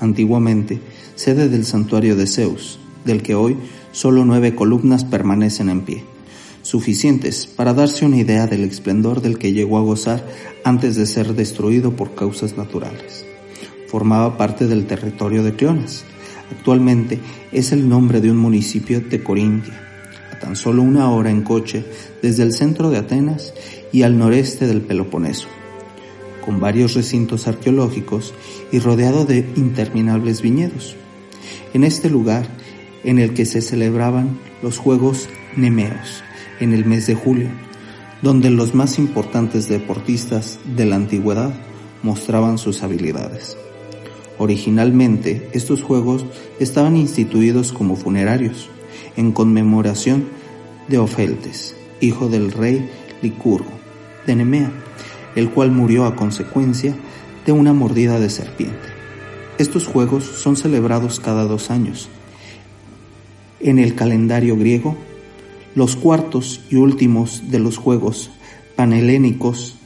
antiguamente sede del santuario de Zeus, del que hoy solo nueve columnas permanecen en pie, suficientes para darse una idea del esplendor del que llegó a gozar antes de ser destruido por causas naturales. Formaba parte del territorio de Cleonas. Actualmente es el nombre de un municipio de Corintia, tan solo una hora en coche desde el centro de Atenas y al noreste del Peloponeso, con varios recintos arqueológicos y rodeado de interminables viñedos. En este lugar, en el que se celebraban los Juegos Nemeos, en el mes de julio, donde los más importantes deportistas de la antigüedad mostraban sus habilidades. Originalmente, estos juegos estaban instituidos como funerarios, en conmemoración de Ofeltes, hijo del rey Licurgo, de Nemea, el cual murió a consecuencia de una mordida de serpiente. Estos juegos son celebrados cada dos años. En el calendario griego, los cuartos y últimos de los juegos panhelénicos,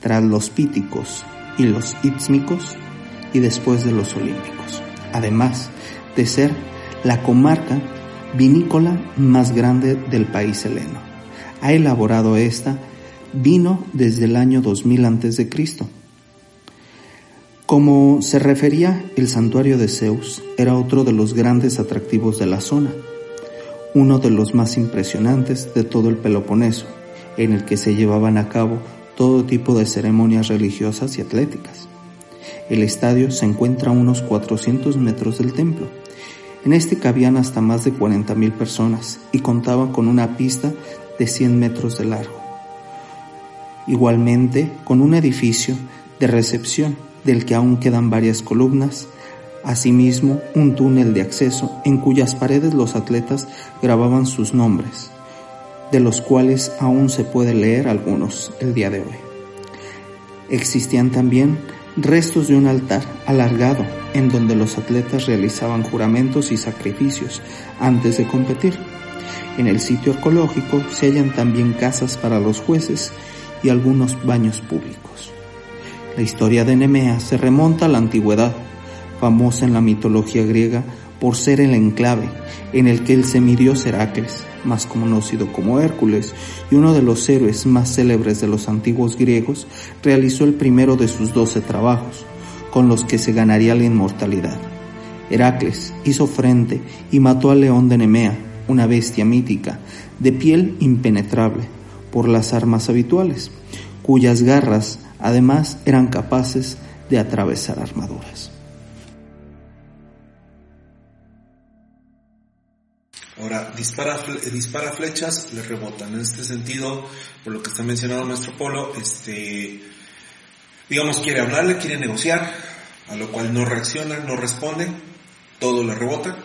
tras los píticos y los ítmicos, y después de los olímpicos, además de ser la comarca vinícola más grande del país heleno. Ha elaborado esta vino desde el año 2000 a.C. Como se refería, el santuario de Zeus era otro de los grandes atractivos de la zona, uno de los más impresionantes de todo el Peloponeso, en el que se llevaban a cabo todo tipo de ceremonias religiosas y atléticas. El estadio se encuentra a unos 400 metros del templo. En este cabían hasta más de 40.000 personas y contaba con una pista de 100 metros de largo. Igualmente con un edificio de recepción del que aún quedan varias columnas, asimismo un túnel de acceso en cuyas paredes los atletas grababan sus nombres, de los cuales aún se puede leer algunos el día de hoy. Existían también restos de un altar alargado en donde los atletas realizaban juramentos y sacrificios antes de competir. En el sitio arqueológico se hallan también casas para los jueces y algunos baños públicos. La historia de Nemea se remonta a la antigüedad, famosa en la mitología griega por ser el enclave en el que el semidios Heracles, más conocido como Hércules y uno de los héroes más célebres de los antiguos griegos, realizó el primero de sus doce trabajos, con los que se ganaría la inmortalidad. Heracles hizo frente y mató al león de Nemea, una bestia mítica, de piel impenetrable, por las armas habituales, cuyas garras además eran capaces de atravesar armaduras. Dispara, dispara flechas, le rebotan. En este sentido, por lo que está mencionando nuestro polo, este, digamos, quiere hablarle, quiere negociar, a lo cual no reacciona, no responde, todo le rebota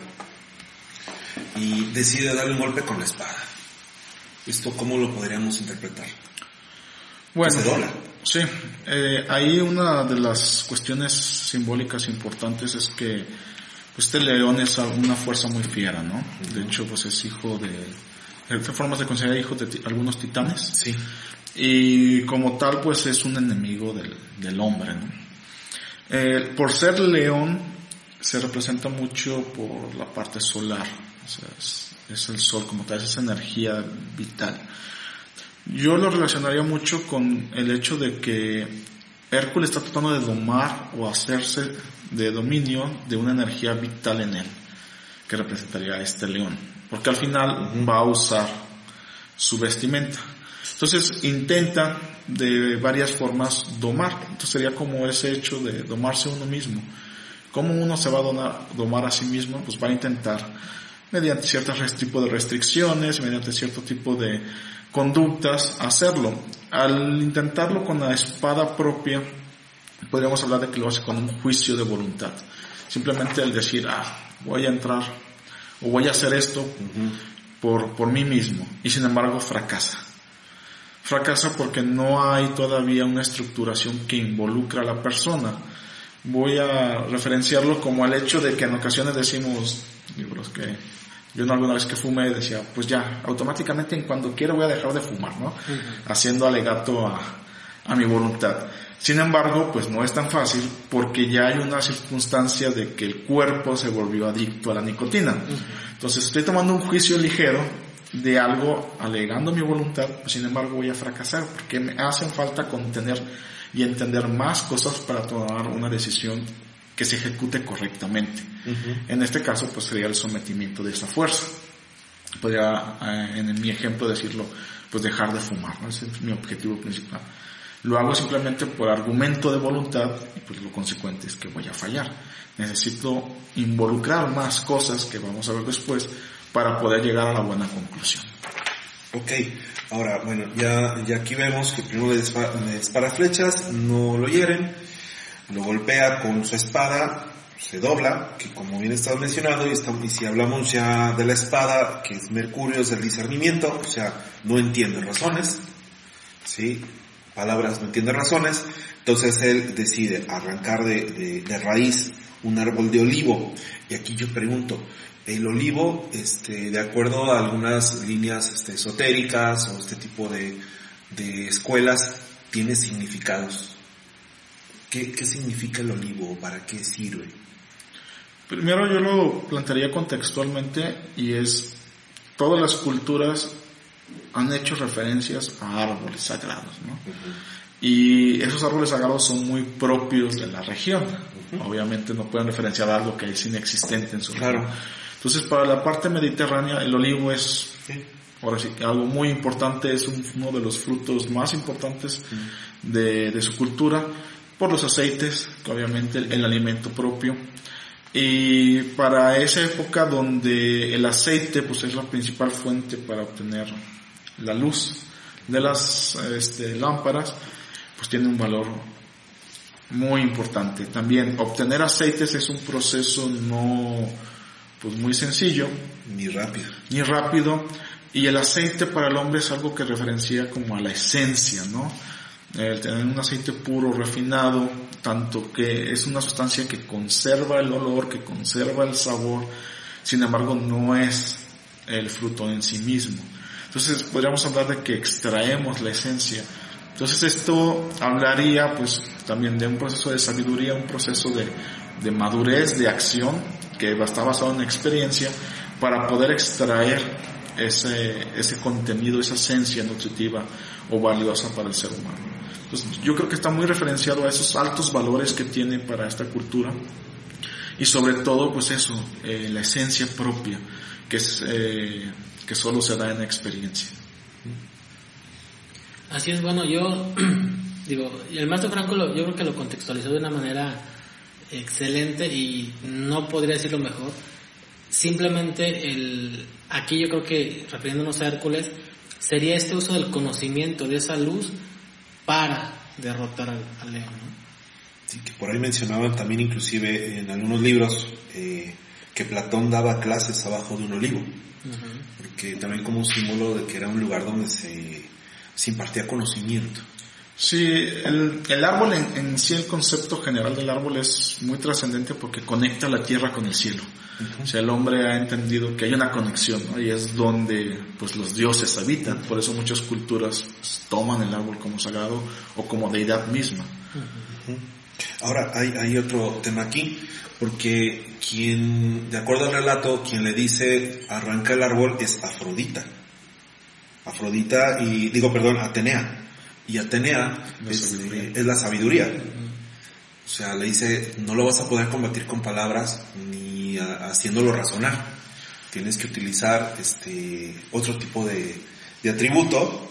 y decide darle un golpe con la espada. ¿Esto cómo lo podríamos interpretar? Bueno, sí, eh, ahí una de las cuestiones simbólicas importantes es que este león es una fuerza muy fiera, ¿no? De hecho, pues es hijo de, de formas de considerar hijo de algunos titanes. Sí. Y como tal, pues es un enemigo del, del hombre, ¿no? Eh, por ser león, se representa mucho por la parte solar. O sea, es, es el sol como tal, es esa energía vital. Yo lo relacionaría mucho con el hecho de que Hércules está tratando de domar o hacerse de dominio de una energía vital en él, que representaría a este león, porque al final va a usar su vestimenta. Entonces intenta de varias formas domar, entonces sería como ese hecho de domarse uno mismo. ¿Cómo uno se va a domar a sí mismo? Pues va a intentar mediante ciertos tipo de restricciones, mediante cierto tipo de conductas, hacerlo. Al intentarlo con la espada propia, podríamos hablar de que lo hace con un juicio de voluntad. Simplemente el decir, ah, voy a entrar o voy a hacer esto por, por mí mismo. Y sin embargo fracasa. Fracasa porque no hay todavía una estructuración que involucra a la persona. Voy a referenciarlo como al hecho de que en ocasiones decimos, libros que yo no alguna vez que fumé decía, pues ya, automáticamente en cuando quiera voy a dejar de fumar, ¿no? Haciendo alegato a, a mi voluntad. Sin embargo, pues no es tan fácil porque ya hay una circunstancia de que el cuerpo se volvió adicto a la nicotina. Entonces estoy tomando un juicio ligero de algo alegando mi voluntad, pues sin embargo voy a fracasar porque me hacen falta contener y entender más cosas para tomar una decisión que se ejecute correctamente. En este caso, pues sería el sometimiento de esa fuerza. Podría, eh, en mi ejemplo, decirlo, pues dejar de fumar, Ese es mi objetivo principal. Lo hago simplemente por argumento de voluntad y pues lo consecuente es que voy a fallar. Necesito involucrar más cosas que vamos a ver después para poder llegar a la buena conclusión. Ok, ahora, bueno, ya, ya aquí vemos que primero le dispara, flechas, no lo hieren, lo golpea con su espada, se dobla, que como bien estás mencionando, y, y si hablamos ya de la espada, que es Mercurio, es el discernimiento, o sea, no entiende razones, ¿sí? Palabras no entiende razones, entonces él decide arrancar de, de raíz un árbol de olivo. Y aquí yo pregunto, el olivo, este, de acuerdo a algunas líneas este, esotéricas o este tipo de, escuelas, tiene significados. ¿Qué, significa el olivo? ¿Para qué sirve? Primero yo lo plantearía contextualmente y es, todas las culturas han hecho referencias a árboles sagrados, ¿no? Y esos árboles sagrados son muy propios de la región. Obviamente no pueden referenciar algo que es inexistente en su claro. Entonces, para la parte mediterránea, el olivo es, ahora sí, algo muy importante, es uno de los frutos más importantes de, de, su cultura, por los aceites, que obviamente el, alimento propio. Y para esa época donde el aceite pues es la principal fuente para obtener la luz de las este, lámparas, pues tiene un valor muy importante. También obtener aceites es un proceso no pues muy sencillo. Ni rápido. Ni rápido. Y el aceite para el hombre es algo que referencia como a la esencia, ¿no? El tener un aceite puro, refinado, tanto que es una sustancia que conserva el olor, que conserva el sabor, sin embargo no es el fruto en sí mismo. Entonces podríamos hablar de que extraemos la esencia. Entonces esto hablaría pues también de un proceso de sabiduría, un proceso de, de madurez, de acción, que está basado en experiencia para poder extraer ese, ese contenido, esa esencia nutritiva o valiosa para el ser humano. Entonces, yo creo que está muy referenciado a esos altos valores que tiene para esta cultura y sobre todo, pues eso, eh, la esencia propia, que, es, eh, que solo se da en experiencia. Así es, bueno, yo digo, el maestro Franco lo, yo creo que lo contextualizó de una manera excelente y no podría decirlo mejor. Simplemente el, aquí yo creo que, refiriéndonos a Hércules, sería este uso del conocimiento, de esa luz, para derrotar al, león. Sí, que por ahí mencionaban también inclusive en algunos libros eh, que Platón daba clases abajo de un olivo, porque también como un símbolo de que era un lugar donde se, se impartía conocimiento. Sí, el, el árbol en, sí, el concepto general del árbol es muy trascendente porque conecta la tierra con el cielo. O sea, el hombre ha entendido que hay una conexión, ¿no? Y es donde, pues, los dioses habitan. Por eso muchas culturas pues, toman el árbol como sagrado o como deidad misma. Ahora, hay, hay otro tema aquí, porque quien, de acuerdo al relato, quien le dice arranca el árbol es Afrodita. Afrodita y, digo, perdón, Atenea. Y Atenea es, la sabiduría. O sea, le dice, no lo vas a poder combatir con palabras ni haciéndolo razonar. Tienes que utilizar este otro tipo de, atributo.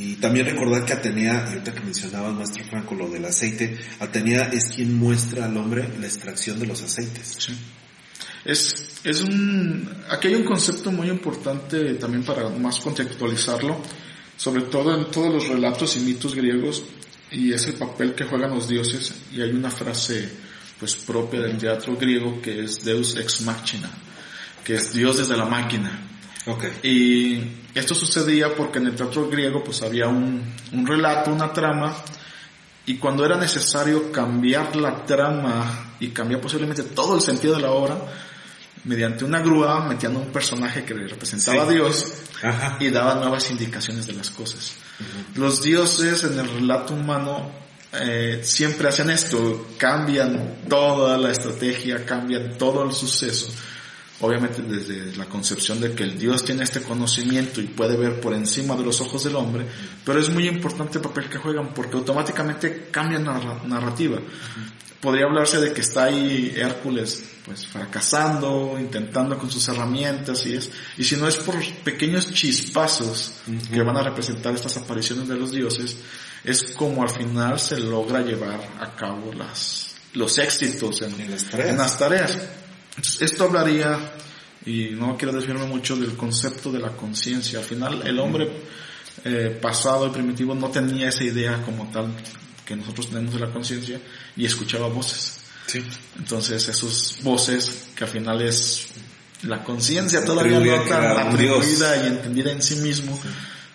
Y también recordar que Atenea, y ahorita que mencionaba el maestro Franco lo del aceite, Atenea es quien muestra al hombre la extracción de los aceites. Es, es un, aquí hay un concepto muy importante también para más contextualizarlo, sobre todo en todos los relatos y mitos griegos, y es el papel que juegan los dioses, y hay una frase pues propia del teatro griego que es Deus ex machina, que es Dios desde la máquina. Okay. Y esto sucedía porque en el teatro griego pues había un, un relato, una trama, y cuando era necesario cambiar la trama y cambiar posiblemente todo el sentido de la obra, mediante una grúa metían un personaje que representaba a Dios y daba nuevas indicaciones de las cosas. Los dioses en el relato humano eh, siempre hacen esto, cambian toda la estrategia, cambian todo el suceso. Obviamente desde la concepción de que el Dios tiene este conocimiento y puede ver por encima de los ojos del hombre, pero es muy importante el papel que juegan porque automáticamente cambian la narrativa. Podría hablarse de que está ahí Hércules pues fracasando, intentando con sus herramientas y es, y si no es por pequeños chispazos que van a representar estas apariciones de los dioses, es como al final se logra llevar a cabo las, los éxitos en, las tareas. Esto hablaría, y no quiero desviarme mucho del concepto de la conciencia. Al final el hombre eh, pasado y primitivo no tenía esa idea como tal que nosotros tenemos de la conciencia y escuchaba voces. Sí. Entonces, esas voces que al final es la conciencia todavía no tan atribuida y entendida en sí mismo,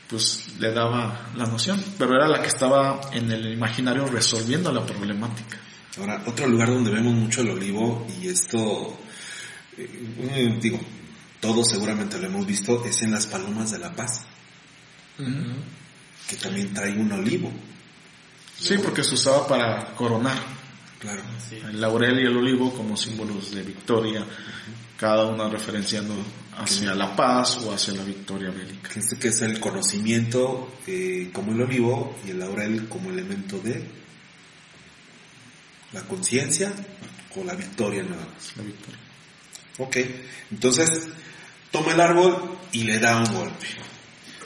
pues le daba la noción, pero era la que estaba en el imaginario resolviendo la problemática. Ahora, otro lugar donde vemos mucho el olivo, y esto, eh, digo, todos seguramente lo hemos visto, es en las palomas de la paz, que también trae un olivo. Sí, porque se usaba para coronar. Claro. El laurel y el olivo como símbolos de victoria, cada una referenciando hacia la paz o hacia la victoria bélica. Este que es el conocimiento eh, como el olivo y el laurel como elemento de la conciencia o la victoria nada La victoria. Ok, entonces toma el árbol y le da un golpe,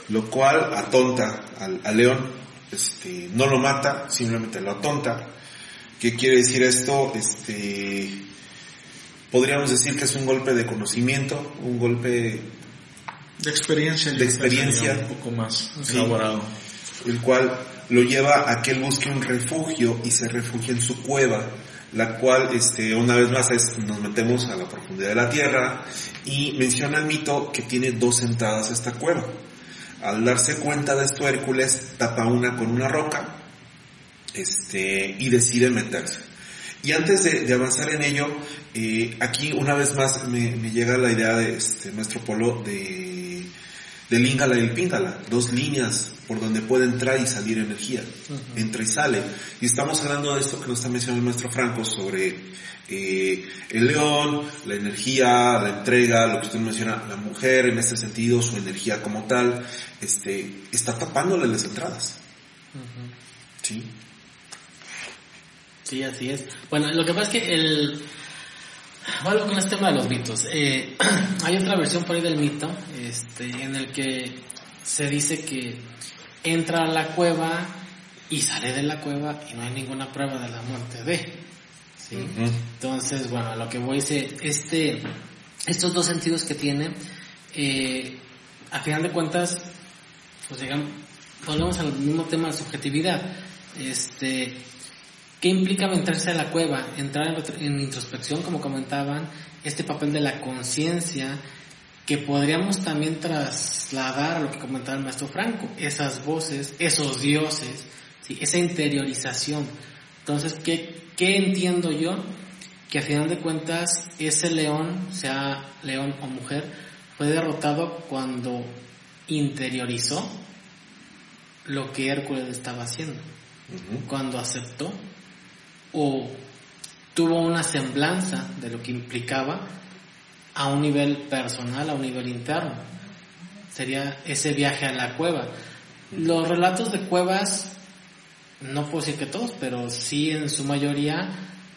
lo cual atonta al, al león este, no lo mata, simplemente lo atonta. ¿Qué quiere decir esto? Este, podríamos decir que es un golpe de conocimiento, un golpe de experiencia, de experiencia un poco más elaborado, el cual lo lleva a que él busque un refugio y se refugie en su cueva, la cual, este, una vez más nos metemos a la profundidad de la tierra y menciona el mito que tiene dos entradas esta cueva. Al darse cuenta de esto, Hércules tapa una con una roca este, y decide meterse. Y antes de, avanzar en ello, eh, aquí una vez más me, llega la idea de este maestro Polo de, de Língala y el Píngala, dos líneas por donde puede entrar y salir energía, entra y sale. Y estamos hablando de esto que nos está mencionando el maestro Franco sobre eh, el león, la energía, la entrega, lo que usted menciona, la mujer en este sentido, su energía como tal, este, está tapándole las entradas. Sí. Sí, así es. Bueno, lo que pasa es que el... Bueno, con este tema de los mitos. Eh, hay otra versión por ahí del mito, este, en el que se dice que entra a la cueva y sale de la cueva y no hay ninguna prueba de la muerte de. Entonces, bueno, lo que voy a decir, este, estos dos sentidos que tiene, eh, a final de cuentas, pues digamos, volvemos al mismo tema de subjetividad. Este, ¿Qué implica meterse a la cueva? Entrar en, introspección, como comentaban, este papel de la conciencia, que podríamos también trasladar a lo que comentaba el maestro Franco, esas voces, esos dioses, esa interiorización. Entonces, ¿qué, ¿qué entiendo yo? Que a final de cuentas ese león, sea león o mujer, fue derrotado cuando interiorizó lo que Hércules estaba haciendo, cuando aceptó o tuvo una semblanza de lo que implicaba a un nivel personal, a un nivel interno. Sería ese viaje a la cueva. Los relatos de cuevas no puedo decir que todos, pero sí en su mayoría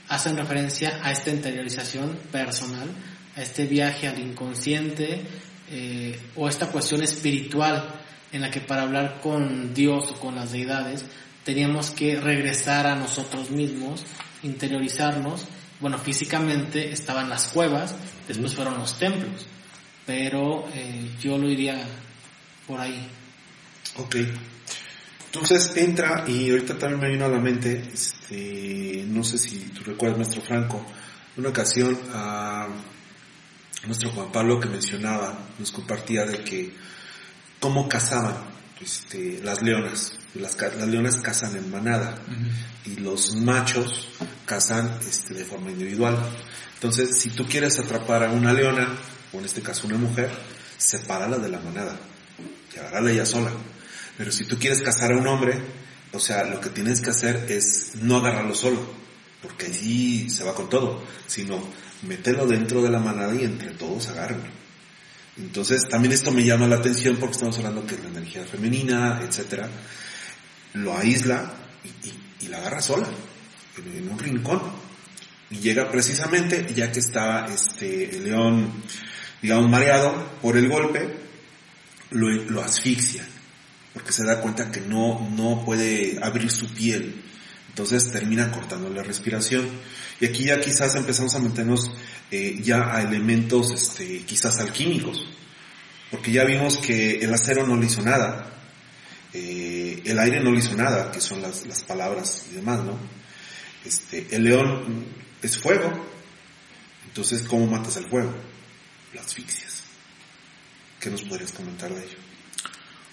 hacen referencia a esta interiorización personal, a este viaje al inconsciente eh, o esta cuestión espiritual en la que para hablar con Dios o con las deidades teníamos que regresar a nosotros mismos, interiorizarnos bueno, físicamente estaban las cuevas, después fueron los templos, pero eh, yo lo iría por ahí. Ok. Entonces entra y ahorita también me vino a la mente, este, no sé si tú recuerdas, nuestro Franco, una ocasión a nuestro Juan Pablo que mencionaba, nos compartía de que cómo cazaban este, las leonas. Las, las leonas cazan en manada y los machos cazan este, de forma individual. Entonces, si tú quieres atrapar a una leona, o en este caso una mujer, sepárala de la manada y agárrala ella sola. Pero si tú quieres cazar a un hombre, o sea, lo que tienes que hacer es no agarrarlo solo, porque allí se va con todo, sino meterlo dentro de la manada y entre todos agárrenlo. Entonces, también esto me llama la atención porque estamos hablando que es la energía femenina, etcétera, lo aísla y, la agarra sola, en, un rincón. Y llega precisamente, ya que está este, el león, digamos, mareado por el golpe, lo, lo asfixia porque se da cuenta que no, no puede abrir su piel. Entonces termina cortando la respiración. Y aquí ya quizás empezamos a meternos eh, ya a elementos este, quizás alquímicos. Porque ya vimos que el acero no le hizo nada. Eh, el aire no le hizo nada, que son las, las palabras y demás, ¿no? Este, el león es fuego. Entonces, ¿cómo matas el fuego? Las asfixias. ¿Qué nos podrías comentar de ello?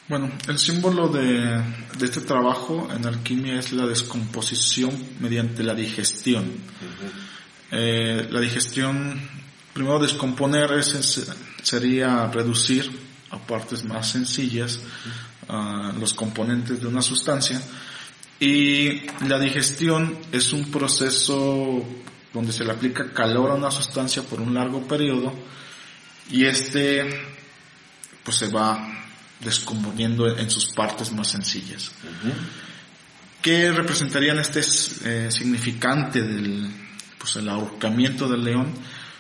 Bueno, el símbolo de, este trabajo en alquimia es la descomposición mediante la digestión. Eh, la digestión, primero descomponer sería reducir a partes más sencillas los componentes de una sustancia y la digestión es un proceso donde se le aplica calor a una sustancia por un largo periodo y este pues se va descomponiendo en sus partes más sencillas. ¿Qué representarían este eh, significante del pues, el ahorcamiento del león?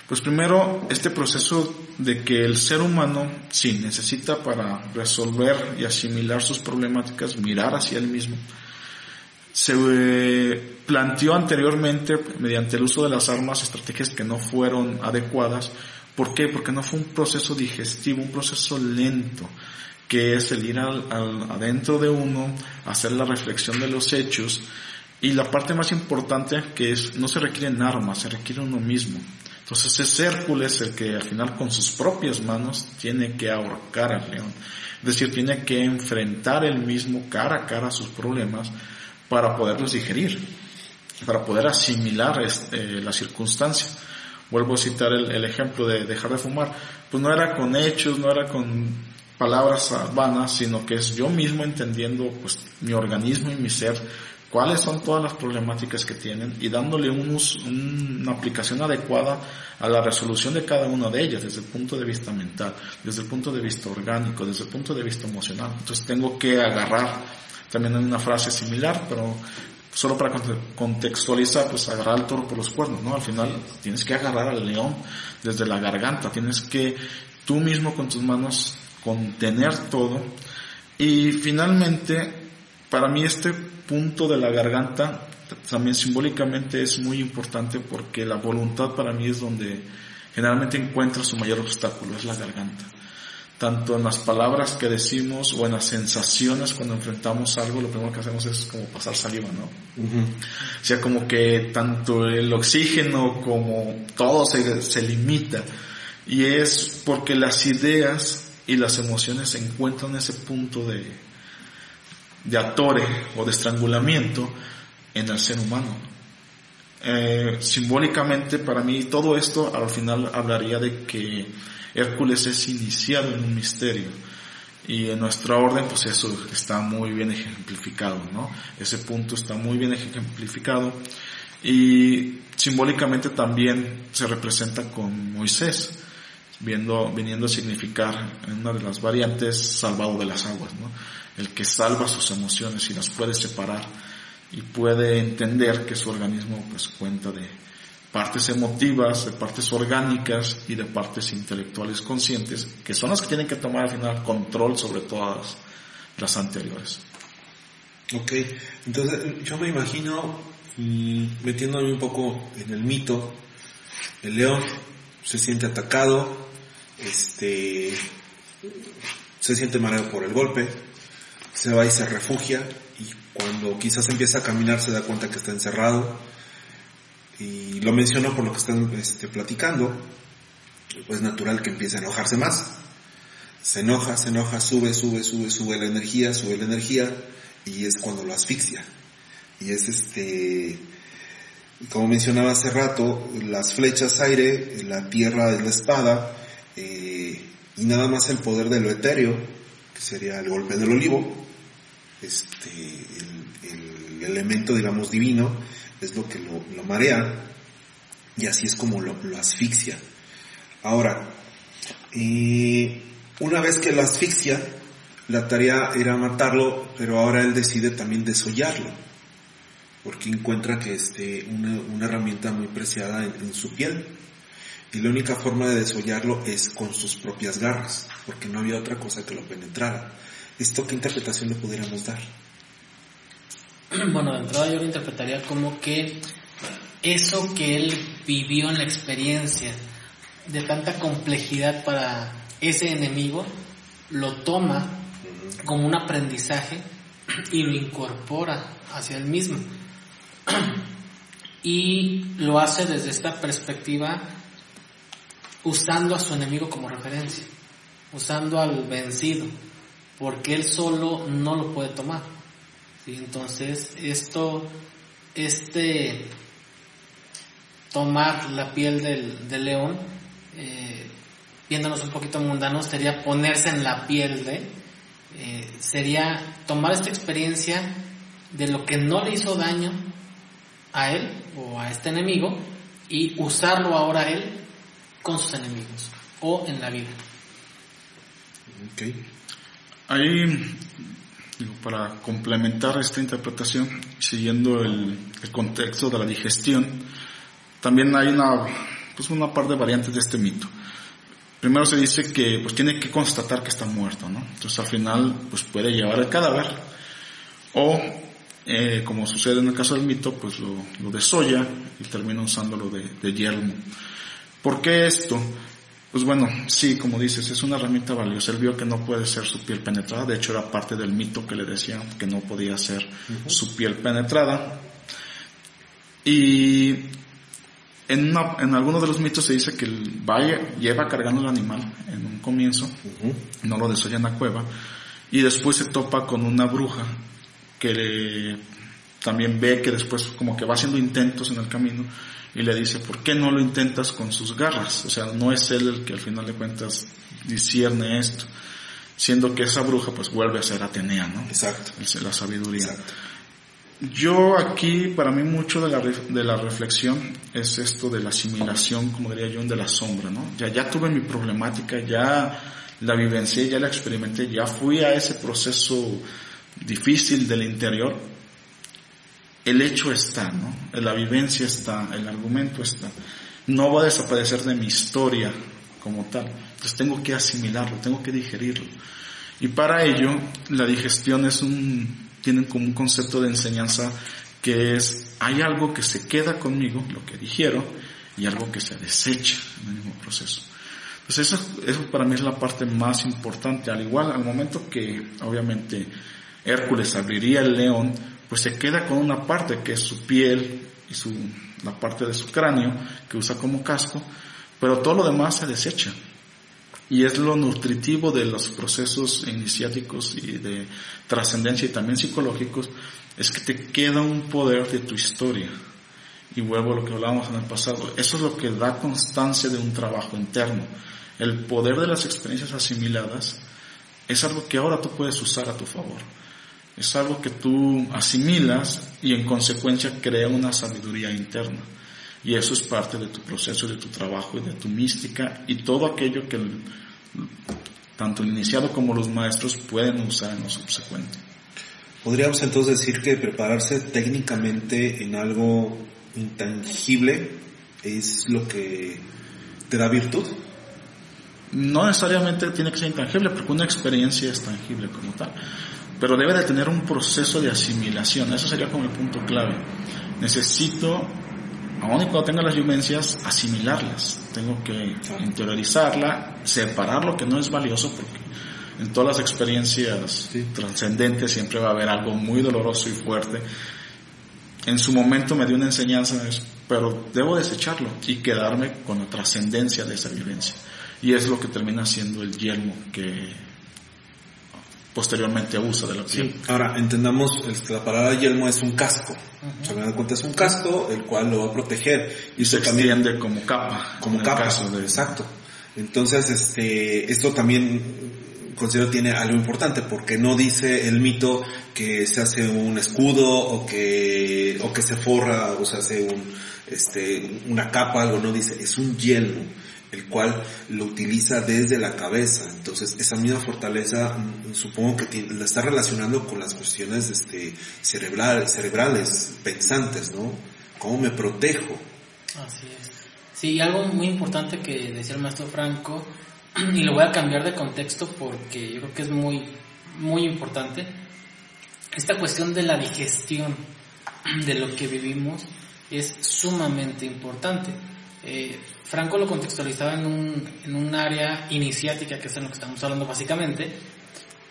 Pues primero, este proceso de que el ser humano, sí, necesita para resolver y asimilar sus problemáticas, mirar hacia él mismo. Se eh, planteó anteriormente, mediante el uso de las armas, estrategias que no fueron adecuadas. ¿Por qué? Porque no fue un proceso digestivo, un proceso lento que es el ir al, adentro de uno, hacer la reflexión de los hechos y la parte más importante que es no se requieren armas, se requiere uno mismo. Entonces es Hércules el que al final con sus propias manos tiene que ahorcar al león. Es decir, tiene que enfrentar él mismo cara a cara sus problemas para poderlos digerir, para poder asimilar este, la circunstancia. Vuelvo a citar el, el, ejemplo de dejar de fumar. Pues no era con hechos, no era con palabras vanas, sino que es yo mismo entendiendo pues mi organismo y mi ser, cuáles son todas las problemáticas que tienen y dándole un una aplicación adecuada a la resolución de cada una de ellas desde el punto de vista mental, desde el punto de vista orgánico, desde el punto de vista emocional. Entonces tengo que agarrar, también en una frase similar, pero solo para contextualizar, pues agarrar al toro por los cuernos, ¿no? Al final tienes que agarrar al león desde la garganta, tienes que tú mismo con tus manos contener todo. Y finalmente, para mí este punto de la garganta también simbólicamente es muy importante porque la voluntad para mí es donde generalmente encuentra su mayor obstáculo, es la garganta. Tanto en las palabras que decimos o en las sensaciones cuando enfrentamos algo, lo primero que hacemos es como pasar saliva, ¿no? O sea, como que tanto el oxígeno como todo se, se limita. Y es porque las ideas y las emociones encuentran en ese punto de, de atore o de estrangulamiento en el ser humano. Eh, simbólicamente para mí todo esto al final hablaría de que Hércules es iniciado en un misterio y en nuestra orden pues eso está muy bien ejemplificado, ¿no? Ese punto está muy bien ejemplificado y simbólicamente también se representa con Moisés viendo, viniendo a significar en una de las variantes salvado de las aguas, ¿no? El que salva sus emociones y las puede separar y puede entender que su organismo pues cuenta de partes emotivas, de partes orgánicas y de partes intelectuales conscientes, que son las que tienen que tomar al final control sobre todas las anteriores. Ok, entonces yo me imagino y metiéndome un poco en el mito, el león se siente atacado, este, se siente mareado por el golpe, se va y se refugia y cuando quizás empieza a caminar se da cuenta que está encerrado y lo menciono por lo que están este, platicando, pues natural que empiece a enojarse más. Se enoja, se enoja, sube, sube, sube, sube la energía, sube la energía y es cuando lo asfixia. Y es este, como mencionaba hace rato, las flechas aire, la tierra es la espada, eh, y nada más el poder de lo etéreo, que sería el golpe del olivo, este, el, elemento, digamos, divino, es lo que lo, marea, y así es como lo, asfixia. Ahora, eh, una vez que lo asfixia, la tarea era matarlo, pero ahora él decide también desollarlo, porque encuentra que este, una, una herramienta muy preciada en, su piel. Y la única forma de desollarlo es con sus propias garras, porque no había otra cosa que lo penetrara. ¿Esto qué interpretación le pudiéramos dar? Bueno, de entrada yo lo interpretaría como que eso que él vivió en la experiencia de tanta complejidad para ese enemigo, lo toma como un aprendizaje y lo incorpora hacia él mismo. Y lo hace desde esta perspectiva usando a su enemigo como referencia, usando al vencido, porque él solo no lo puede tomar. Entonces, esto, este tomar la piel del, león, eh, viéndonos un poquito mundanos, sería ponerse en la piel de, eh, sería tomar esta experiencia de lo que no le hizo daño a él o a este enemigo y usarlo ahora él con sus enemigos o en la vida. Okay. Ahí, para complementar esta interpretación, siguiendo el, contexto de la digestión, también hay una, pues una par de variantes de este mito primero se dice que pues tiene que constatar que está muerto, ¿no? Entonces al final pues puede llevar el cadáver o eh, como sucede en el caso del mito pues lo, lo desolla y termina usándolo de, de yelmo. ¿Por qué esto? Pues bueno, sí, como dices, es una herramienta valiosa. Él vio que no puede ser su piel penetrada, de hecho era parte del mito que le decían que no podía ser su piel penetrada. Y en, en algunos de los mitos se dice que el valle lleva cargando el animal en un comienzo, no lo desolla en la cueva, y después se topa con una bruja que también ve que después como que va haciendo intentos en el camino y le dice, ¿por qué no lo intentas con sus garras? O sea, no es él el que al final de cuentas discierne esto, siendo que esa bruja pues vuelve a ser Atenea, ¿no? Exacto. La sabiduría. Exacto. Yo aquí, para mí mucho de la, de la reflexión es esto de la asimilación, como diría yo, de la sombra, ¿no? Ya, ya tuve mi problemática, ya la vivencié, ya la experimenté, ya fui a ese proceso difícil del interior. El hecho está, ¿no? La vivencia está, el argumento está. No va a desaparecer de mi historia como tal. Entonces tengo que asimilarlo, tengo que digerirlo. Y para ello, la digestión es un tienen como un concepto de enseñanza que es, hay algo que se queda conmigo, lo que dijeron, y algo que se desecha en el mismo proceso. Entonces eso, eso para mí es la parte más importante. Al igual, al momento que obviamente Hércules abriría el león, pues se queda con una parte que es su piel y su, la parte de su cráneo que usa como casco, pero todo lo demás se desecha y es lo nutritivo de los procesos iniciáticos y de trascendencia y también psicológicos, es que te queda un poder de tu historia. Y vuelvo a lo que hablábamos en el pasado, eso es lo que da constancia de un trabajo interno. El poder de las experiencias asimiladas es algo que ahora tú puedes usar a tu favor. Es algo que tú asimilas y en consecuencia crea una sabiduría interna. Y eso es parte de tu proceso, de tu trabajo y de tu mística y todo aquello que tanto el iniciado como los maestros pueden usar en lo subsecuente. Podríamos entonces decir que prepararse técnicamente en algo intangible es lo que te da virtud. No necesariamente tiene que ser intangible, porque una experiencia es tangible como tal, pero debe de tener un proceso de asimilación, eso sería como el punto clave necesito, aun y cuando tenga las vivencias, asimilarlas. Tengo que interiorizarla, separar lo que no es valioso, porque en todas las experiencias trascendentes siempre va a haber algo muy doloroso y fuerte. En su momento me dio una enseñanza, pero debo desecharlo y quedarme con la trascendencia de esa vivencia. Y es lo que termina siendo el yelmo que posteriormente usa de la piel. Ahora, entendamos, este, la palabra yelmo es un casco. Se me da cuenta, es un casco el cual lo va a proteger. Y se extiende como capa. Como capa, de... exacto. Entonces, este, esto también considero tiene algo importante porque no dice el mito que se hace un escudo o que, o que se forra o se hace un, este, una capa, algo, no dice, es un yelmo el cual lo utiliza desde la cabeza. Entonces, esa misma fortaleza, mm, supongo que la está relacionando con las cuestiones este, cerebrales, cerebrales, pensantes, ¿no? ¿Cómo me protejo? Así es. Sí, algo muy importante que decía el maestro Franco, y lo voy a cambiar de contexto porque yo creo que es muy, muy importante, esta cuestión de la digestión de lo que vivimos es sumamente importante. Eh, Franco lo contextualizaba en un, en un área iniciática, que es en lo que estamos hablando básicamente,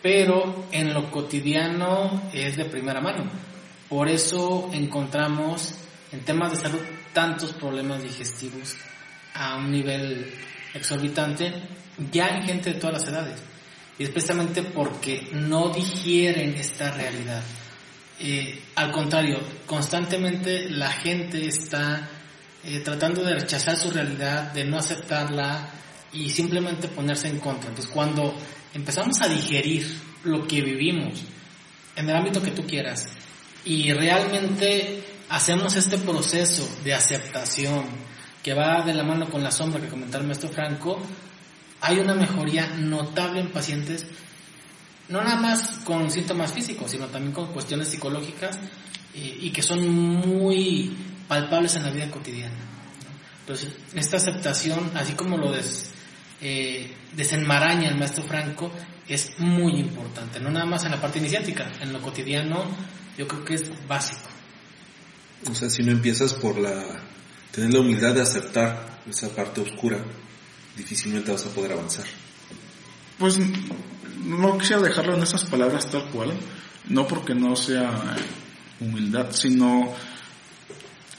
pero en lo cotidiano es de primera mano. Por eso encontramos en temas de salud tantos problemas digestivos a un nivel exorbitante, ya en gente de todas las edades. Y es precisamente porque no digieren esta realidad. Eh, al contrario, constantemente la gente está eh, tratando de rechazar su realidad, de no aceptarla y simplemente ponerse en contra. Entonces cuando empezamos a digerir lo que vivimos en el ámbito que tú quieras y realmente hacemos este proceso de aceptación que va de la mano con la sombra que comentaba el maestro Franco, hay una mejoría notable en pacientes, no nada más con síntomas físicos, sino también con cuestiones psicológicas eh, y que son muy palpables en la vida cotidiana. Entonces, esta aceptación, así como lo des, eh, desenmaraña el maestro Franco, es muy importante, no nada más en la parte iniciática, en lo cotidiano yo creo que es básico. O sea, si no empiezas por la tener la humildad de aceptar esa parte oscura, difícilmente vas a poder avanzar. Pues no quisiera dejarlo en esas palabras tal cual, no porque no sea humildad, sino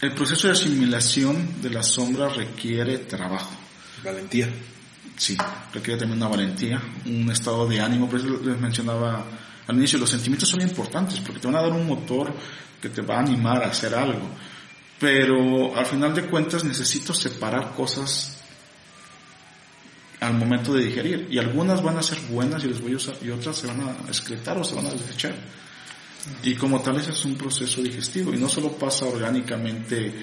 el proceso de asimilación de la sombra requiere trabajo. Valentía. Sí, requiere también una valentía, un estado de ánimo. Por eso les mencionaba al inicio, los sentimientos son importantes porque te van a dar un motor que te va a animar a hacer algo. Pero al final de cuentas necesito separar cosas al momento de digerir. Y algunas van a ser buenas y les voy a usar, y otras se van a excretar o se van a desechar. Y como tal ese es un proceso digestivo y no solo pasa orgánicamente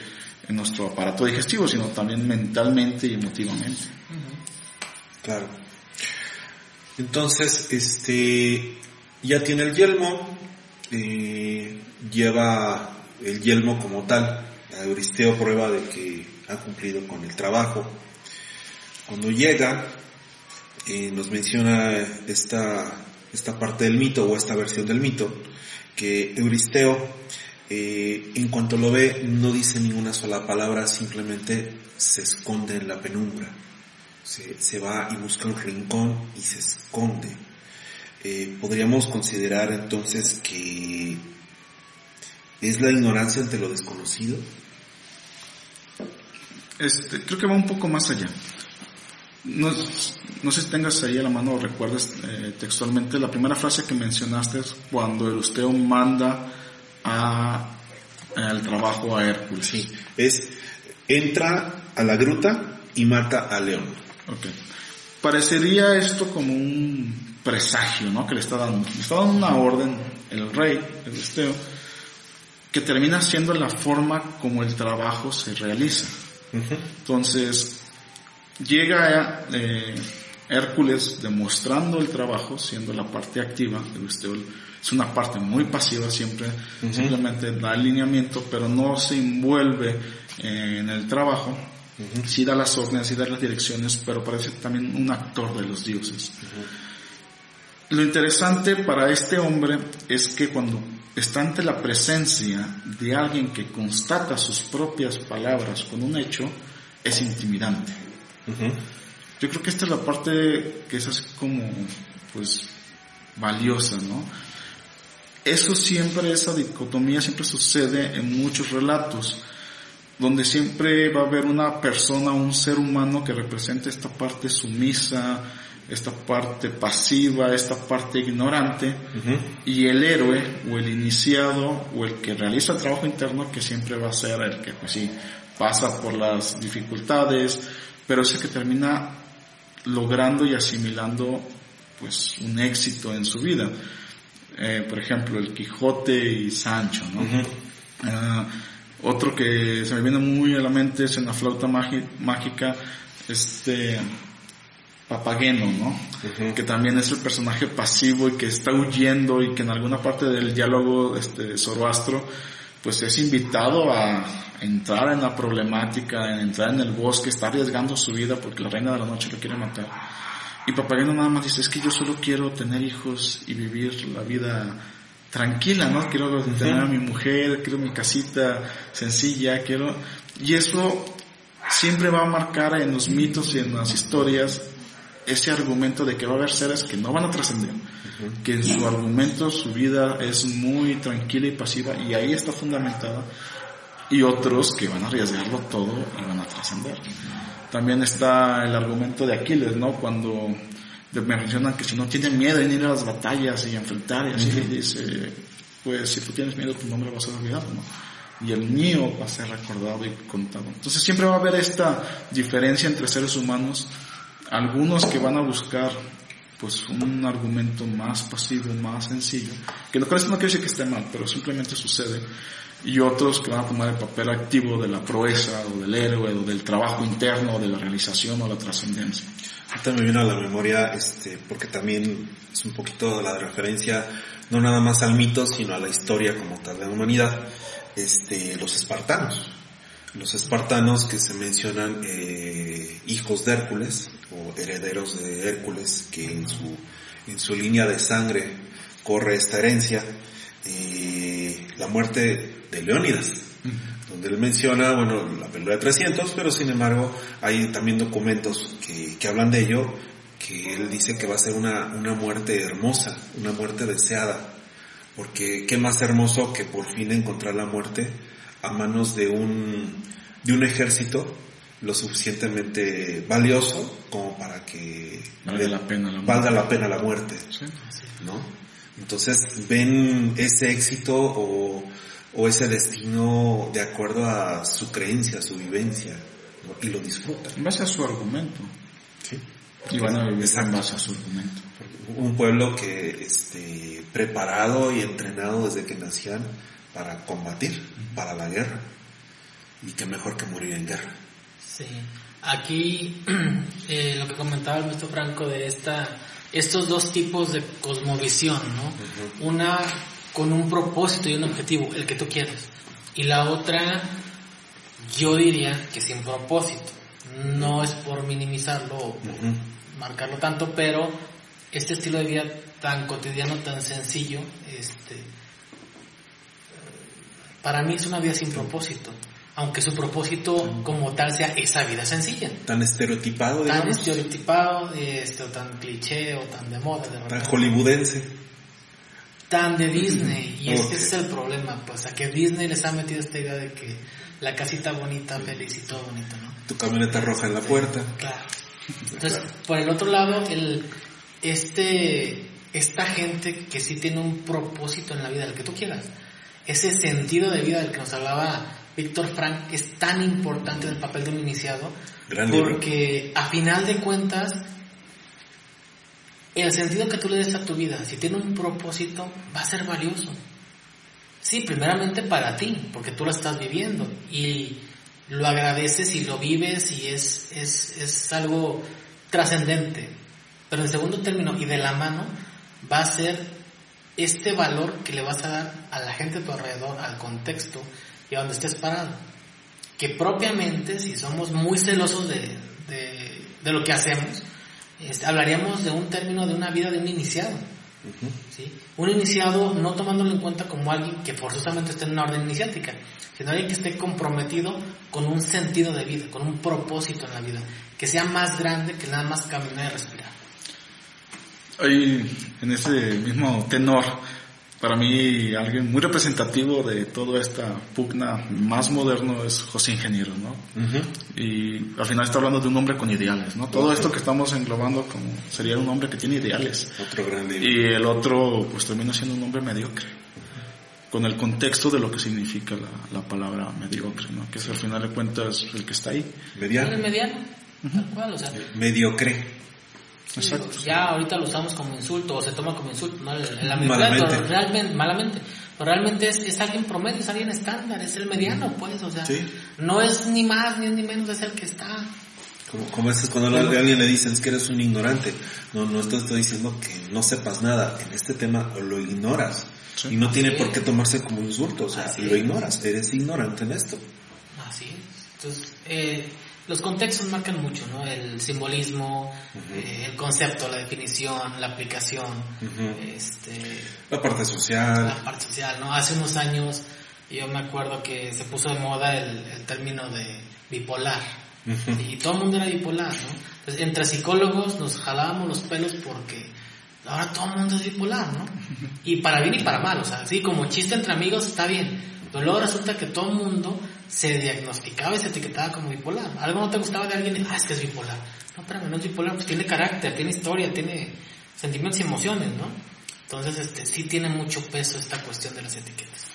en nuestro aparato digestivo, sino también mentalmente y emotivamente. Claro. Entonces, este, ya tiene el yelmo, eh, lleva el yelmo como tal. Euristeo prueba de que ha cumplido con el trabajo. Cuando llega, eh, nos menciona esta, esta parte del mito o esta versión del mito, que Euristeo, eh, en cuanto lo ve, no dice ninguna sola palabra, simplemente se esconde en la penumbra. Se, va y busca un rincón y se esconde. Eh, podríamos considerar entonces que es la ignorancia ante lo desconocido. Este, creo que va un poco más allá. No, no sé si tengas ahí a la mano o recuerdas eh, textualmente la primera frase que mencionaste es cuando Euristeo manda a, al trabajo a Hércules. Sí, es entra a la gruta y mata a León. Ok. Parecería esto como un presagio, ¿no? Que le está dando. Le está dando una orden el rey, Euristeo, que termina siendo la forma como el trabajo se realiza. Entonces, Llega eh, Hércules demostrando el trabajo, siendo la parte activa, es una parte muy pasiva siempre, simplemente da alineamiento, pero no se envuelve en el trabajo, sí da las órdenes, sí da las direcciones, pero parece también un actor de los dioses. Lo interesante para este hombre es que cuando está ante la presencia de alguien que constata sus propias palabras con un hecho, es intimidante. Yo creo que esta es la parte que es así como, pues, valiosa, ¿no? Eso siempre, esa dicotomía siempre sucede en muchos relatos, donde siempre va a haber una persona, un ser humano que represente esta parte sumisa, esta parte pasiva, esta parte ignorante, y el héroe o el iniciado o el que realiza el trabajo interno que siempre va a ser el que pues sí pasa por las dificultades, pero es el que termina logrando y asimilando pues un éxito en su vida. Eh, por ejemplo, el Quijote y Sancho, ¿no? Ah, otro que se me viene muy a la mente es en la flauta mágica, este Papageno, ¿no? Que también es el personaje pasivo y que está huyendo y que en alguna parte del diálogo este Zoroastro pues es invitado a entrar en la problemática, a entrar en el bosque, está arriesgando su vida porque la reina de la noche lo quiere matar. Y Papageno nada más dice, es que yo solo quiero tener hijos y vivir la vida tranquila, ¿no? Quiero tener a mi mujer, quiero mi casita sencilla, quiero... Y eso siempre va a marcar en los mitos y en las historias ese argumento de que va a haber seres que no van a trascender, que en su argumento su vida es muy tranquila y pasiva y ahí está fundamentada, y otros que van a arriesgarlo todo y van a trascender. También está el argumento de Aquiles, ¿no? Cuando me mencionan que si no tienen miedo en ir a las batallas y enfrentar y así, dice, pues si tú tienes miedo tu nombre va a ser olvidado, ¿no? Y el mío va a ser recordado y contado. Entonces siempre va a haber esta diferencia entre seres humanos algunos que van a buscar pues un argumento más pasivo, más sencillo, que lo cual no quiere decir que esté mal, pero simplemente sucede, y otros que van a tomar el papel activo de la proeza, o del héroe, o del trabajo interno, o de la realización, o la trascendencia. Ahorita me viene a la memoria, este, porque también es un poquito la referencia, no nada más al mito, sino a la historia como tal de la humanidad, este, los espartanos. Los espartanos que se mencionan eh, hijos de Hércules, o herederos de Hércules, que en su, en su línea de sangre corre esta herencia, eh, la muerte de Leónidas, donde él menciona, bueno, la pelea de 300, pero sin embargo hay también documentos que, que hablan de ello, que él dice que va a ser una, una muerte hermosa, una muerte deseada, porque qué más hermoso que por fin encontrar la muerte a manos de un, de un ejército lo suficientemente valioso como para que valga la pena la muerte, la pena la muerte ¿no? Entonces ven ese éxito o, o, ese destino de acuerdo a su creencia, su vivencia y lo disfrutan. En base a su argumento. Sí. Y van a vivir en base a su argumento. Un pueblo que este, preparado y entrenado desde que nacían para combatir, para la guerra. Y qué mejor que morir en guerra. Sí, aquí eh, lo que comentaba el maestro Franco de esta, estos dos tipos de cosmovisión, ¿no? Una con un propósito y un objetivo, el que tú quieres, y la otra, yo diría que sin propósito. No es por minimizarlo o marcarlo tanto, pero este estilo de vida tan cotidiano, tan sencillo, este, para mí es una vida sin propósito aunque su propósito como tal sea esa vida sencilla. Tan estereotipado, digamos. Tan estereotipado, este, o tan cliché, o tan de moda. De tan hollywoodense. Tan de Disney. Y ese es el problema, pues, a que Disney les ha metido esta idea de que la casita bonita, feliz y todo bonito, ¿no? Tu camioneta roja en la puerta. Claro. Entonces, por el otro lado, el, este, esta gente que sí tiene un propósito en la vida, el que tú quieras, ese sentido de vida del que nos hablaba Víctor Frank es tan importante en el papel de un iniciado porque a final de cuentas el sentido que tú le des a tu vida, si tiene un propósito, va a ser valioso. Sí, primeramente para ti, porque tú lo estás viviendo y lo agradeces y lo vives y es, es, es algo trascendente. Pero en segundo término y de la mano va a ser este valor que le vas a dar a la gente a tu alrededor, al contexto, y a donde estés parado. Que propiamente, si somos muy celosos de, de, lo que hacemos, este, hablaríamos de un término de una vida de un iniciado. ¿sí? Un iniciado no tomándolo en cuenta como alguien que forzosamente esté en una orden iniciática, sino alguien que esté comprometido con un sentido de vida, con un propósito en la vida, que sea más grande que nada más caminar y respirar. Hay en ese mismo tenor para mí alguien muy representativo de toda esta pugna más moderno es José Ingeniero, ¿no? Y al final está hablando de un hombre con ideales, ¿no? Todo esto que estamos englobando como sería un hombre que tiene ideales. Otro gran Y el otro pues termina siendo un hombre mediocre. Con el contexto de lo que significa la, la palabra mediocre, ¿no? Que es al final de cuentas el que está ahí. Mediano. El mediano, tal cual, o sea, Mediocre. Exacto. ya ahorita lo usamos como insulto o se toma como insulto, Malamente. realmente, malamente. Pero realmente es, es alguien promedio, es alguien estándar, es el mediano, pues, o sea, Sí. no es ni más ni, ni menos, es el que está. Como, como es cuando a alguien le dicen es que eres un ignorante. No, no te estoy diciendo que no sepas nada. En este tema lo ignoras. Sí. Y no tiene por qué tomarse como insulto. O sea, Así lo ignoras. Eres ignorante en esto. Así es. Entonces, eh, los contextos marcan mucho, ¿no? El simbolismo, eh, el concepto, la definición, la aplicación, este, La parte social. la parte social, ¿no? Hace unos años yo me acuerdo que se puso de moda el, el término de bipolar. Y todo el mundo era bipolar, ¿no? Entonces, entre psicólogos nos jalábamos los pelos porque ahora todo el mundo es bipolar, ¿no? Y para bien y para mal, o sea, sí, como chiste entre amigos está bien, pero luego resulta que todo el mundo se diagnosticaba y se etiquetaba como bipolar. Algo no te gustaba de alguien, ah, es que es bipolar. No, espérame, no es bipolar, pues tiene carácter, tiene historia, tiene sentimientos y emociones, ¿no? Entonces, este, sí tiene mucho peso esta cuestión de las etiquetas.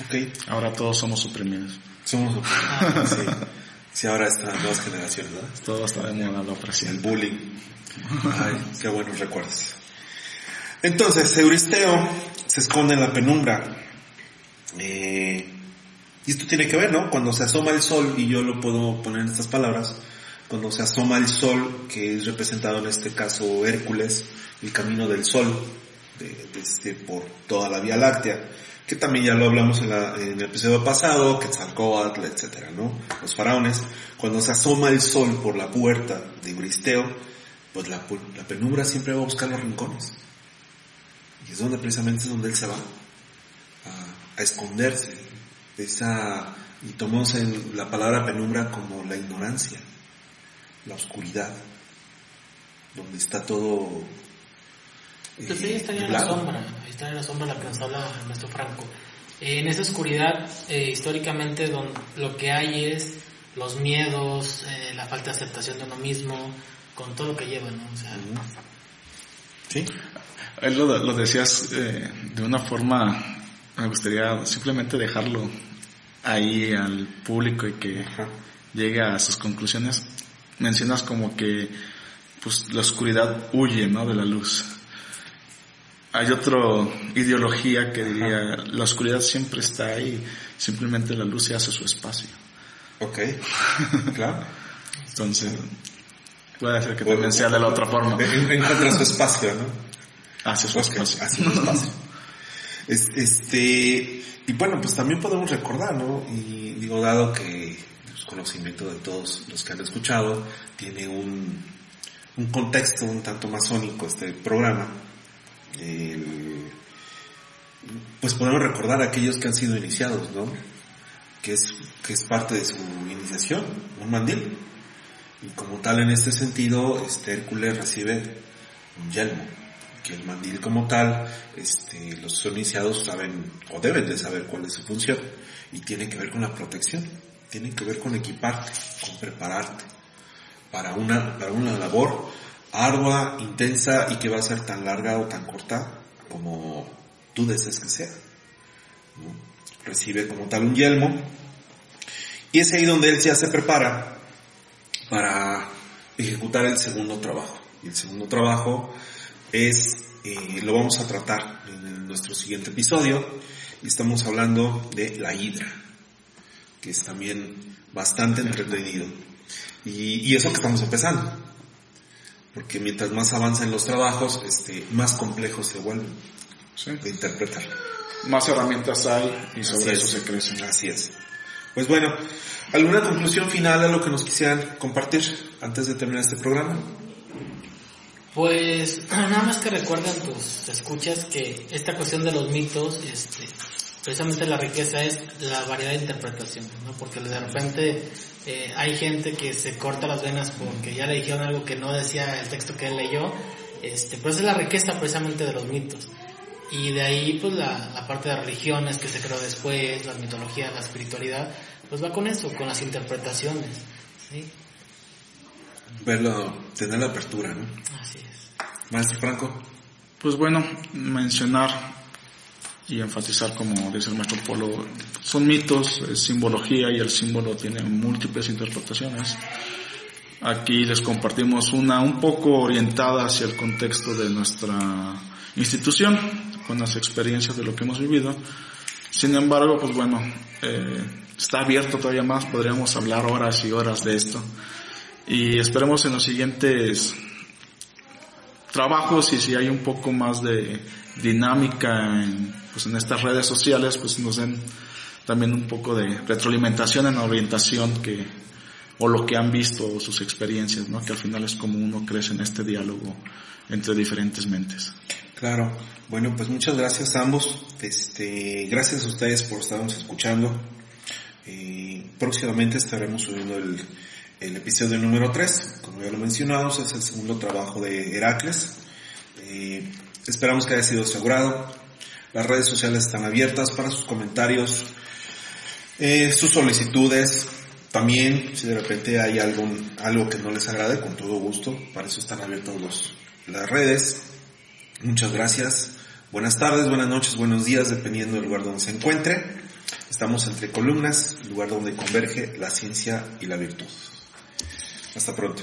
Ok. Ahora todos somos suprimidos. Somos Ah. sí. sí, ahora estas nuevas generaciones, ¿verdad? Todo está de moda la El opresión. bullying. Ay, qué buenos recuerdos. Entonces, Euristeo se esconde en la penumbra. Eh, y esto tiene que ver, ¿no? Cuando se asoma el sol, y yo lo puedo poner en estas palabras, cuando se asoma el sol, que es representado en este caso Hércules, el camino del sol, de, este, por toda la Vía Láctea, que también ya lo hablamos en, la- en el episodio pasado, Quetzalcóatl, etcétera, ¿no? Los faraones, cuando se asoma el sol por la puerta de Euristeo, pues la, penumbra siempre va a buscar los rincones. Y es donde precisamente es donde él se va a esconderse. Esa, y tomamos en la palabra penumbra como la ignorancia, la oscuridad, donde está todo. eh, Entonces ahí estaría la nublado. sombra, ahí estaría la sombra la que nos habla el maestro Franco. Eh, en esa oscuridad, eh, históricamente, don- lo que hay es los miedos, eh, la falta de aceptación de uno mismo, con todo lo que lleva, ¿no? O sea, Sí, Él lo, lo decías eh, de una forma, me gustaría simplemente dejarlo ahí al público y que Ajá. llegue a sus conclusiones. Mencionas como que pues la oscuridad huye, ¿no? De la luz. Hay otra ideología que diría, la oscuridad siempre está ahí, simplemente la luz se hace su espacio. ok, claro. Entonces, puede ser que también sea de la otra forma. En- Encuentra su espacio, ¿no? Hace su espacio. hace su espacio. Es- Este, y bueno, pues también podemos recordar, ¿no? Y digo, dado que pues, conocimiento de todos los que han escuchado, tiene un, un contexto un tanto masónico este programa, pues podemos recordar a aquellos que han sido iniciados, ¿no? Que es, que es parte de su iniciación, un mandil. Y como tal, en este sentido, este Hércules recibe un yelmo, el mandil como tal, este, los iniciados saben o deben de saber cuál es su función y tiene que ver con la protección, tiene que ver con equiparte, con prepararte para una, para una labor ardua, intensa y que va a ser tan larga o tan corta como tú desees que sea. Recibe como tal un yelmo y es ahí donde él ya se prepara para ejecutar el segundo trabajo. Y el segundo trabajo es, eh, lo vamos a tratar en nuestro siguiente episodio, estamos hablando de la hidra, que es también bastante entretenido. Y, y eso que estamos empezando, porque mientras más avanzan los trabajos, este, más complejos se vuelven Sí. de interpretar. Más herramientas hay y sobre Así eso es. se crece. Así es. Pues bueno, ¿alguna conclusión final a lo que nos quisieran compartir antes de terminar este programa? Pues nada más que recuerden tus escuchas que esta cuestión de los mitos, este, precisamente la riqueza es la variedad de interpretación, ¿no? Porque de repente eh, hay gente que se corta las venas porque ya le dijeron algo que no decía el texto que él leyó, este, pues es la riqueza precisamente de los mitos. Y de ahí pues la, la parte de religiones que se creó después, la mitología, la espiritualidad, pues va con eso, con las interpretaciones, ¿sí? Verlo, tener la apertura, ¿no? Así es. Maestro Franco. Pues bueno, mencionar y enfatizar, como dice el maestro Polo, son mitos, es simbología y el símbolo tiene múltiples interpretaciones. Aquí les compartimos una un poco orientada hacia el contexto de nuestra institución, con las experiencias de lo que hemos vivido. Sin embargo, pues bueno, eh, está abierto todavía más, podríamos hablar horas y horas de esto. Y esperemos en los siguientes trabajos y si hay un poco más de dinámica en, pues en estas redes sociales, pues nos den también un poco de retroalimentación en la orientación que, o lo que han visto o sus experiencias, ¿no? Que al final es como uno crece en este diálogo entre diferentes mentes. Claro. Bueno, pues muchas gracias a ambos. Este, gracias a ustedes por estarnos escuchando. Eh, próximamente estaremos subiendo el, el episodio número 3. Como ya lo mencionamos, es el segundo trabajo de Heracles. Eh, esperamos que haya sido asegurado. Las redes sociales están abiertas para sus comentarios, eh, sus solicitudes. También, si de repente hay algún, algo que no les agrade, con todo gusto. Para eso están abiertas las redes. Muchas gracias. Buenas tardes, buenas noches, buenos días, dependiendo del lugar donde se encuentre. Estamos entre columnas, lugar donde converge la ciencia y la virtud. Hasta pronto.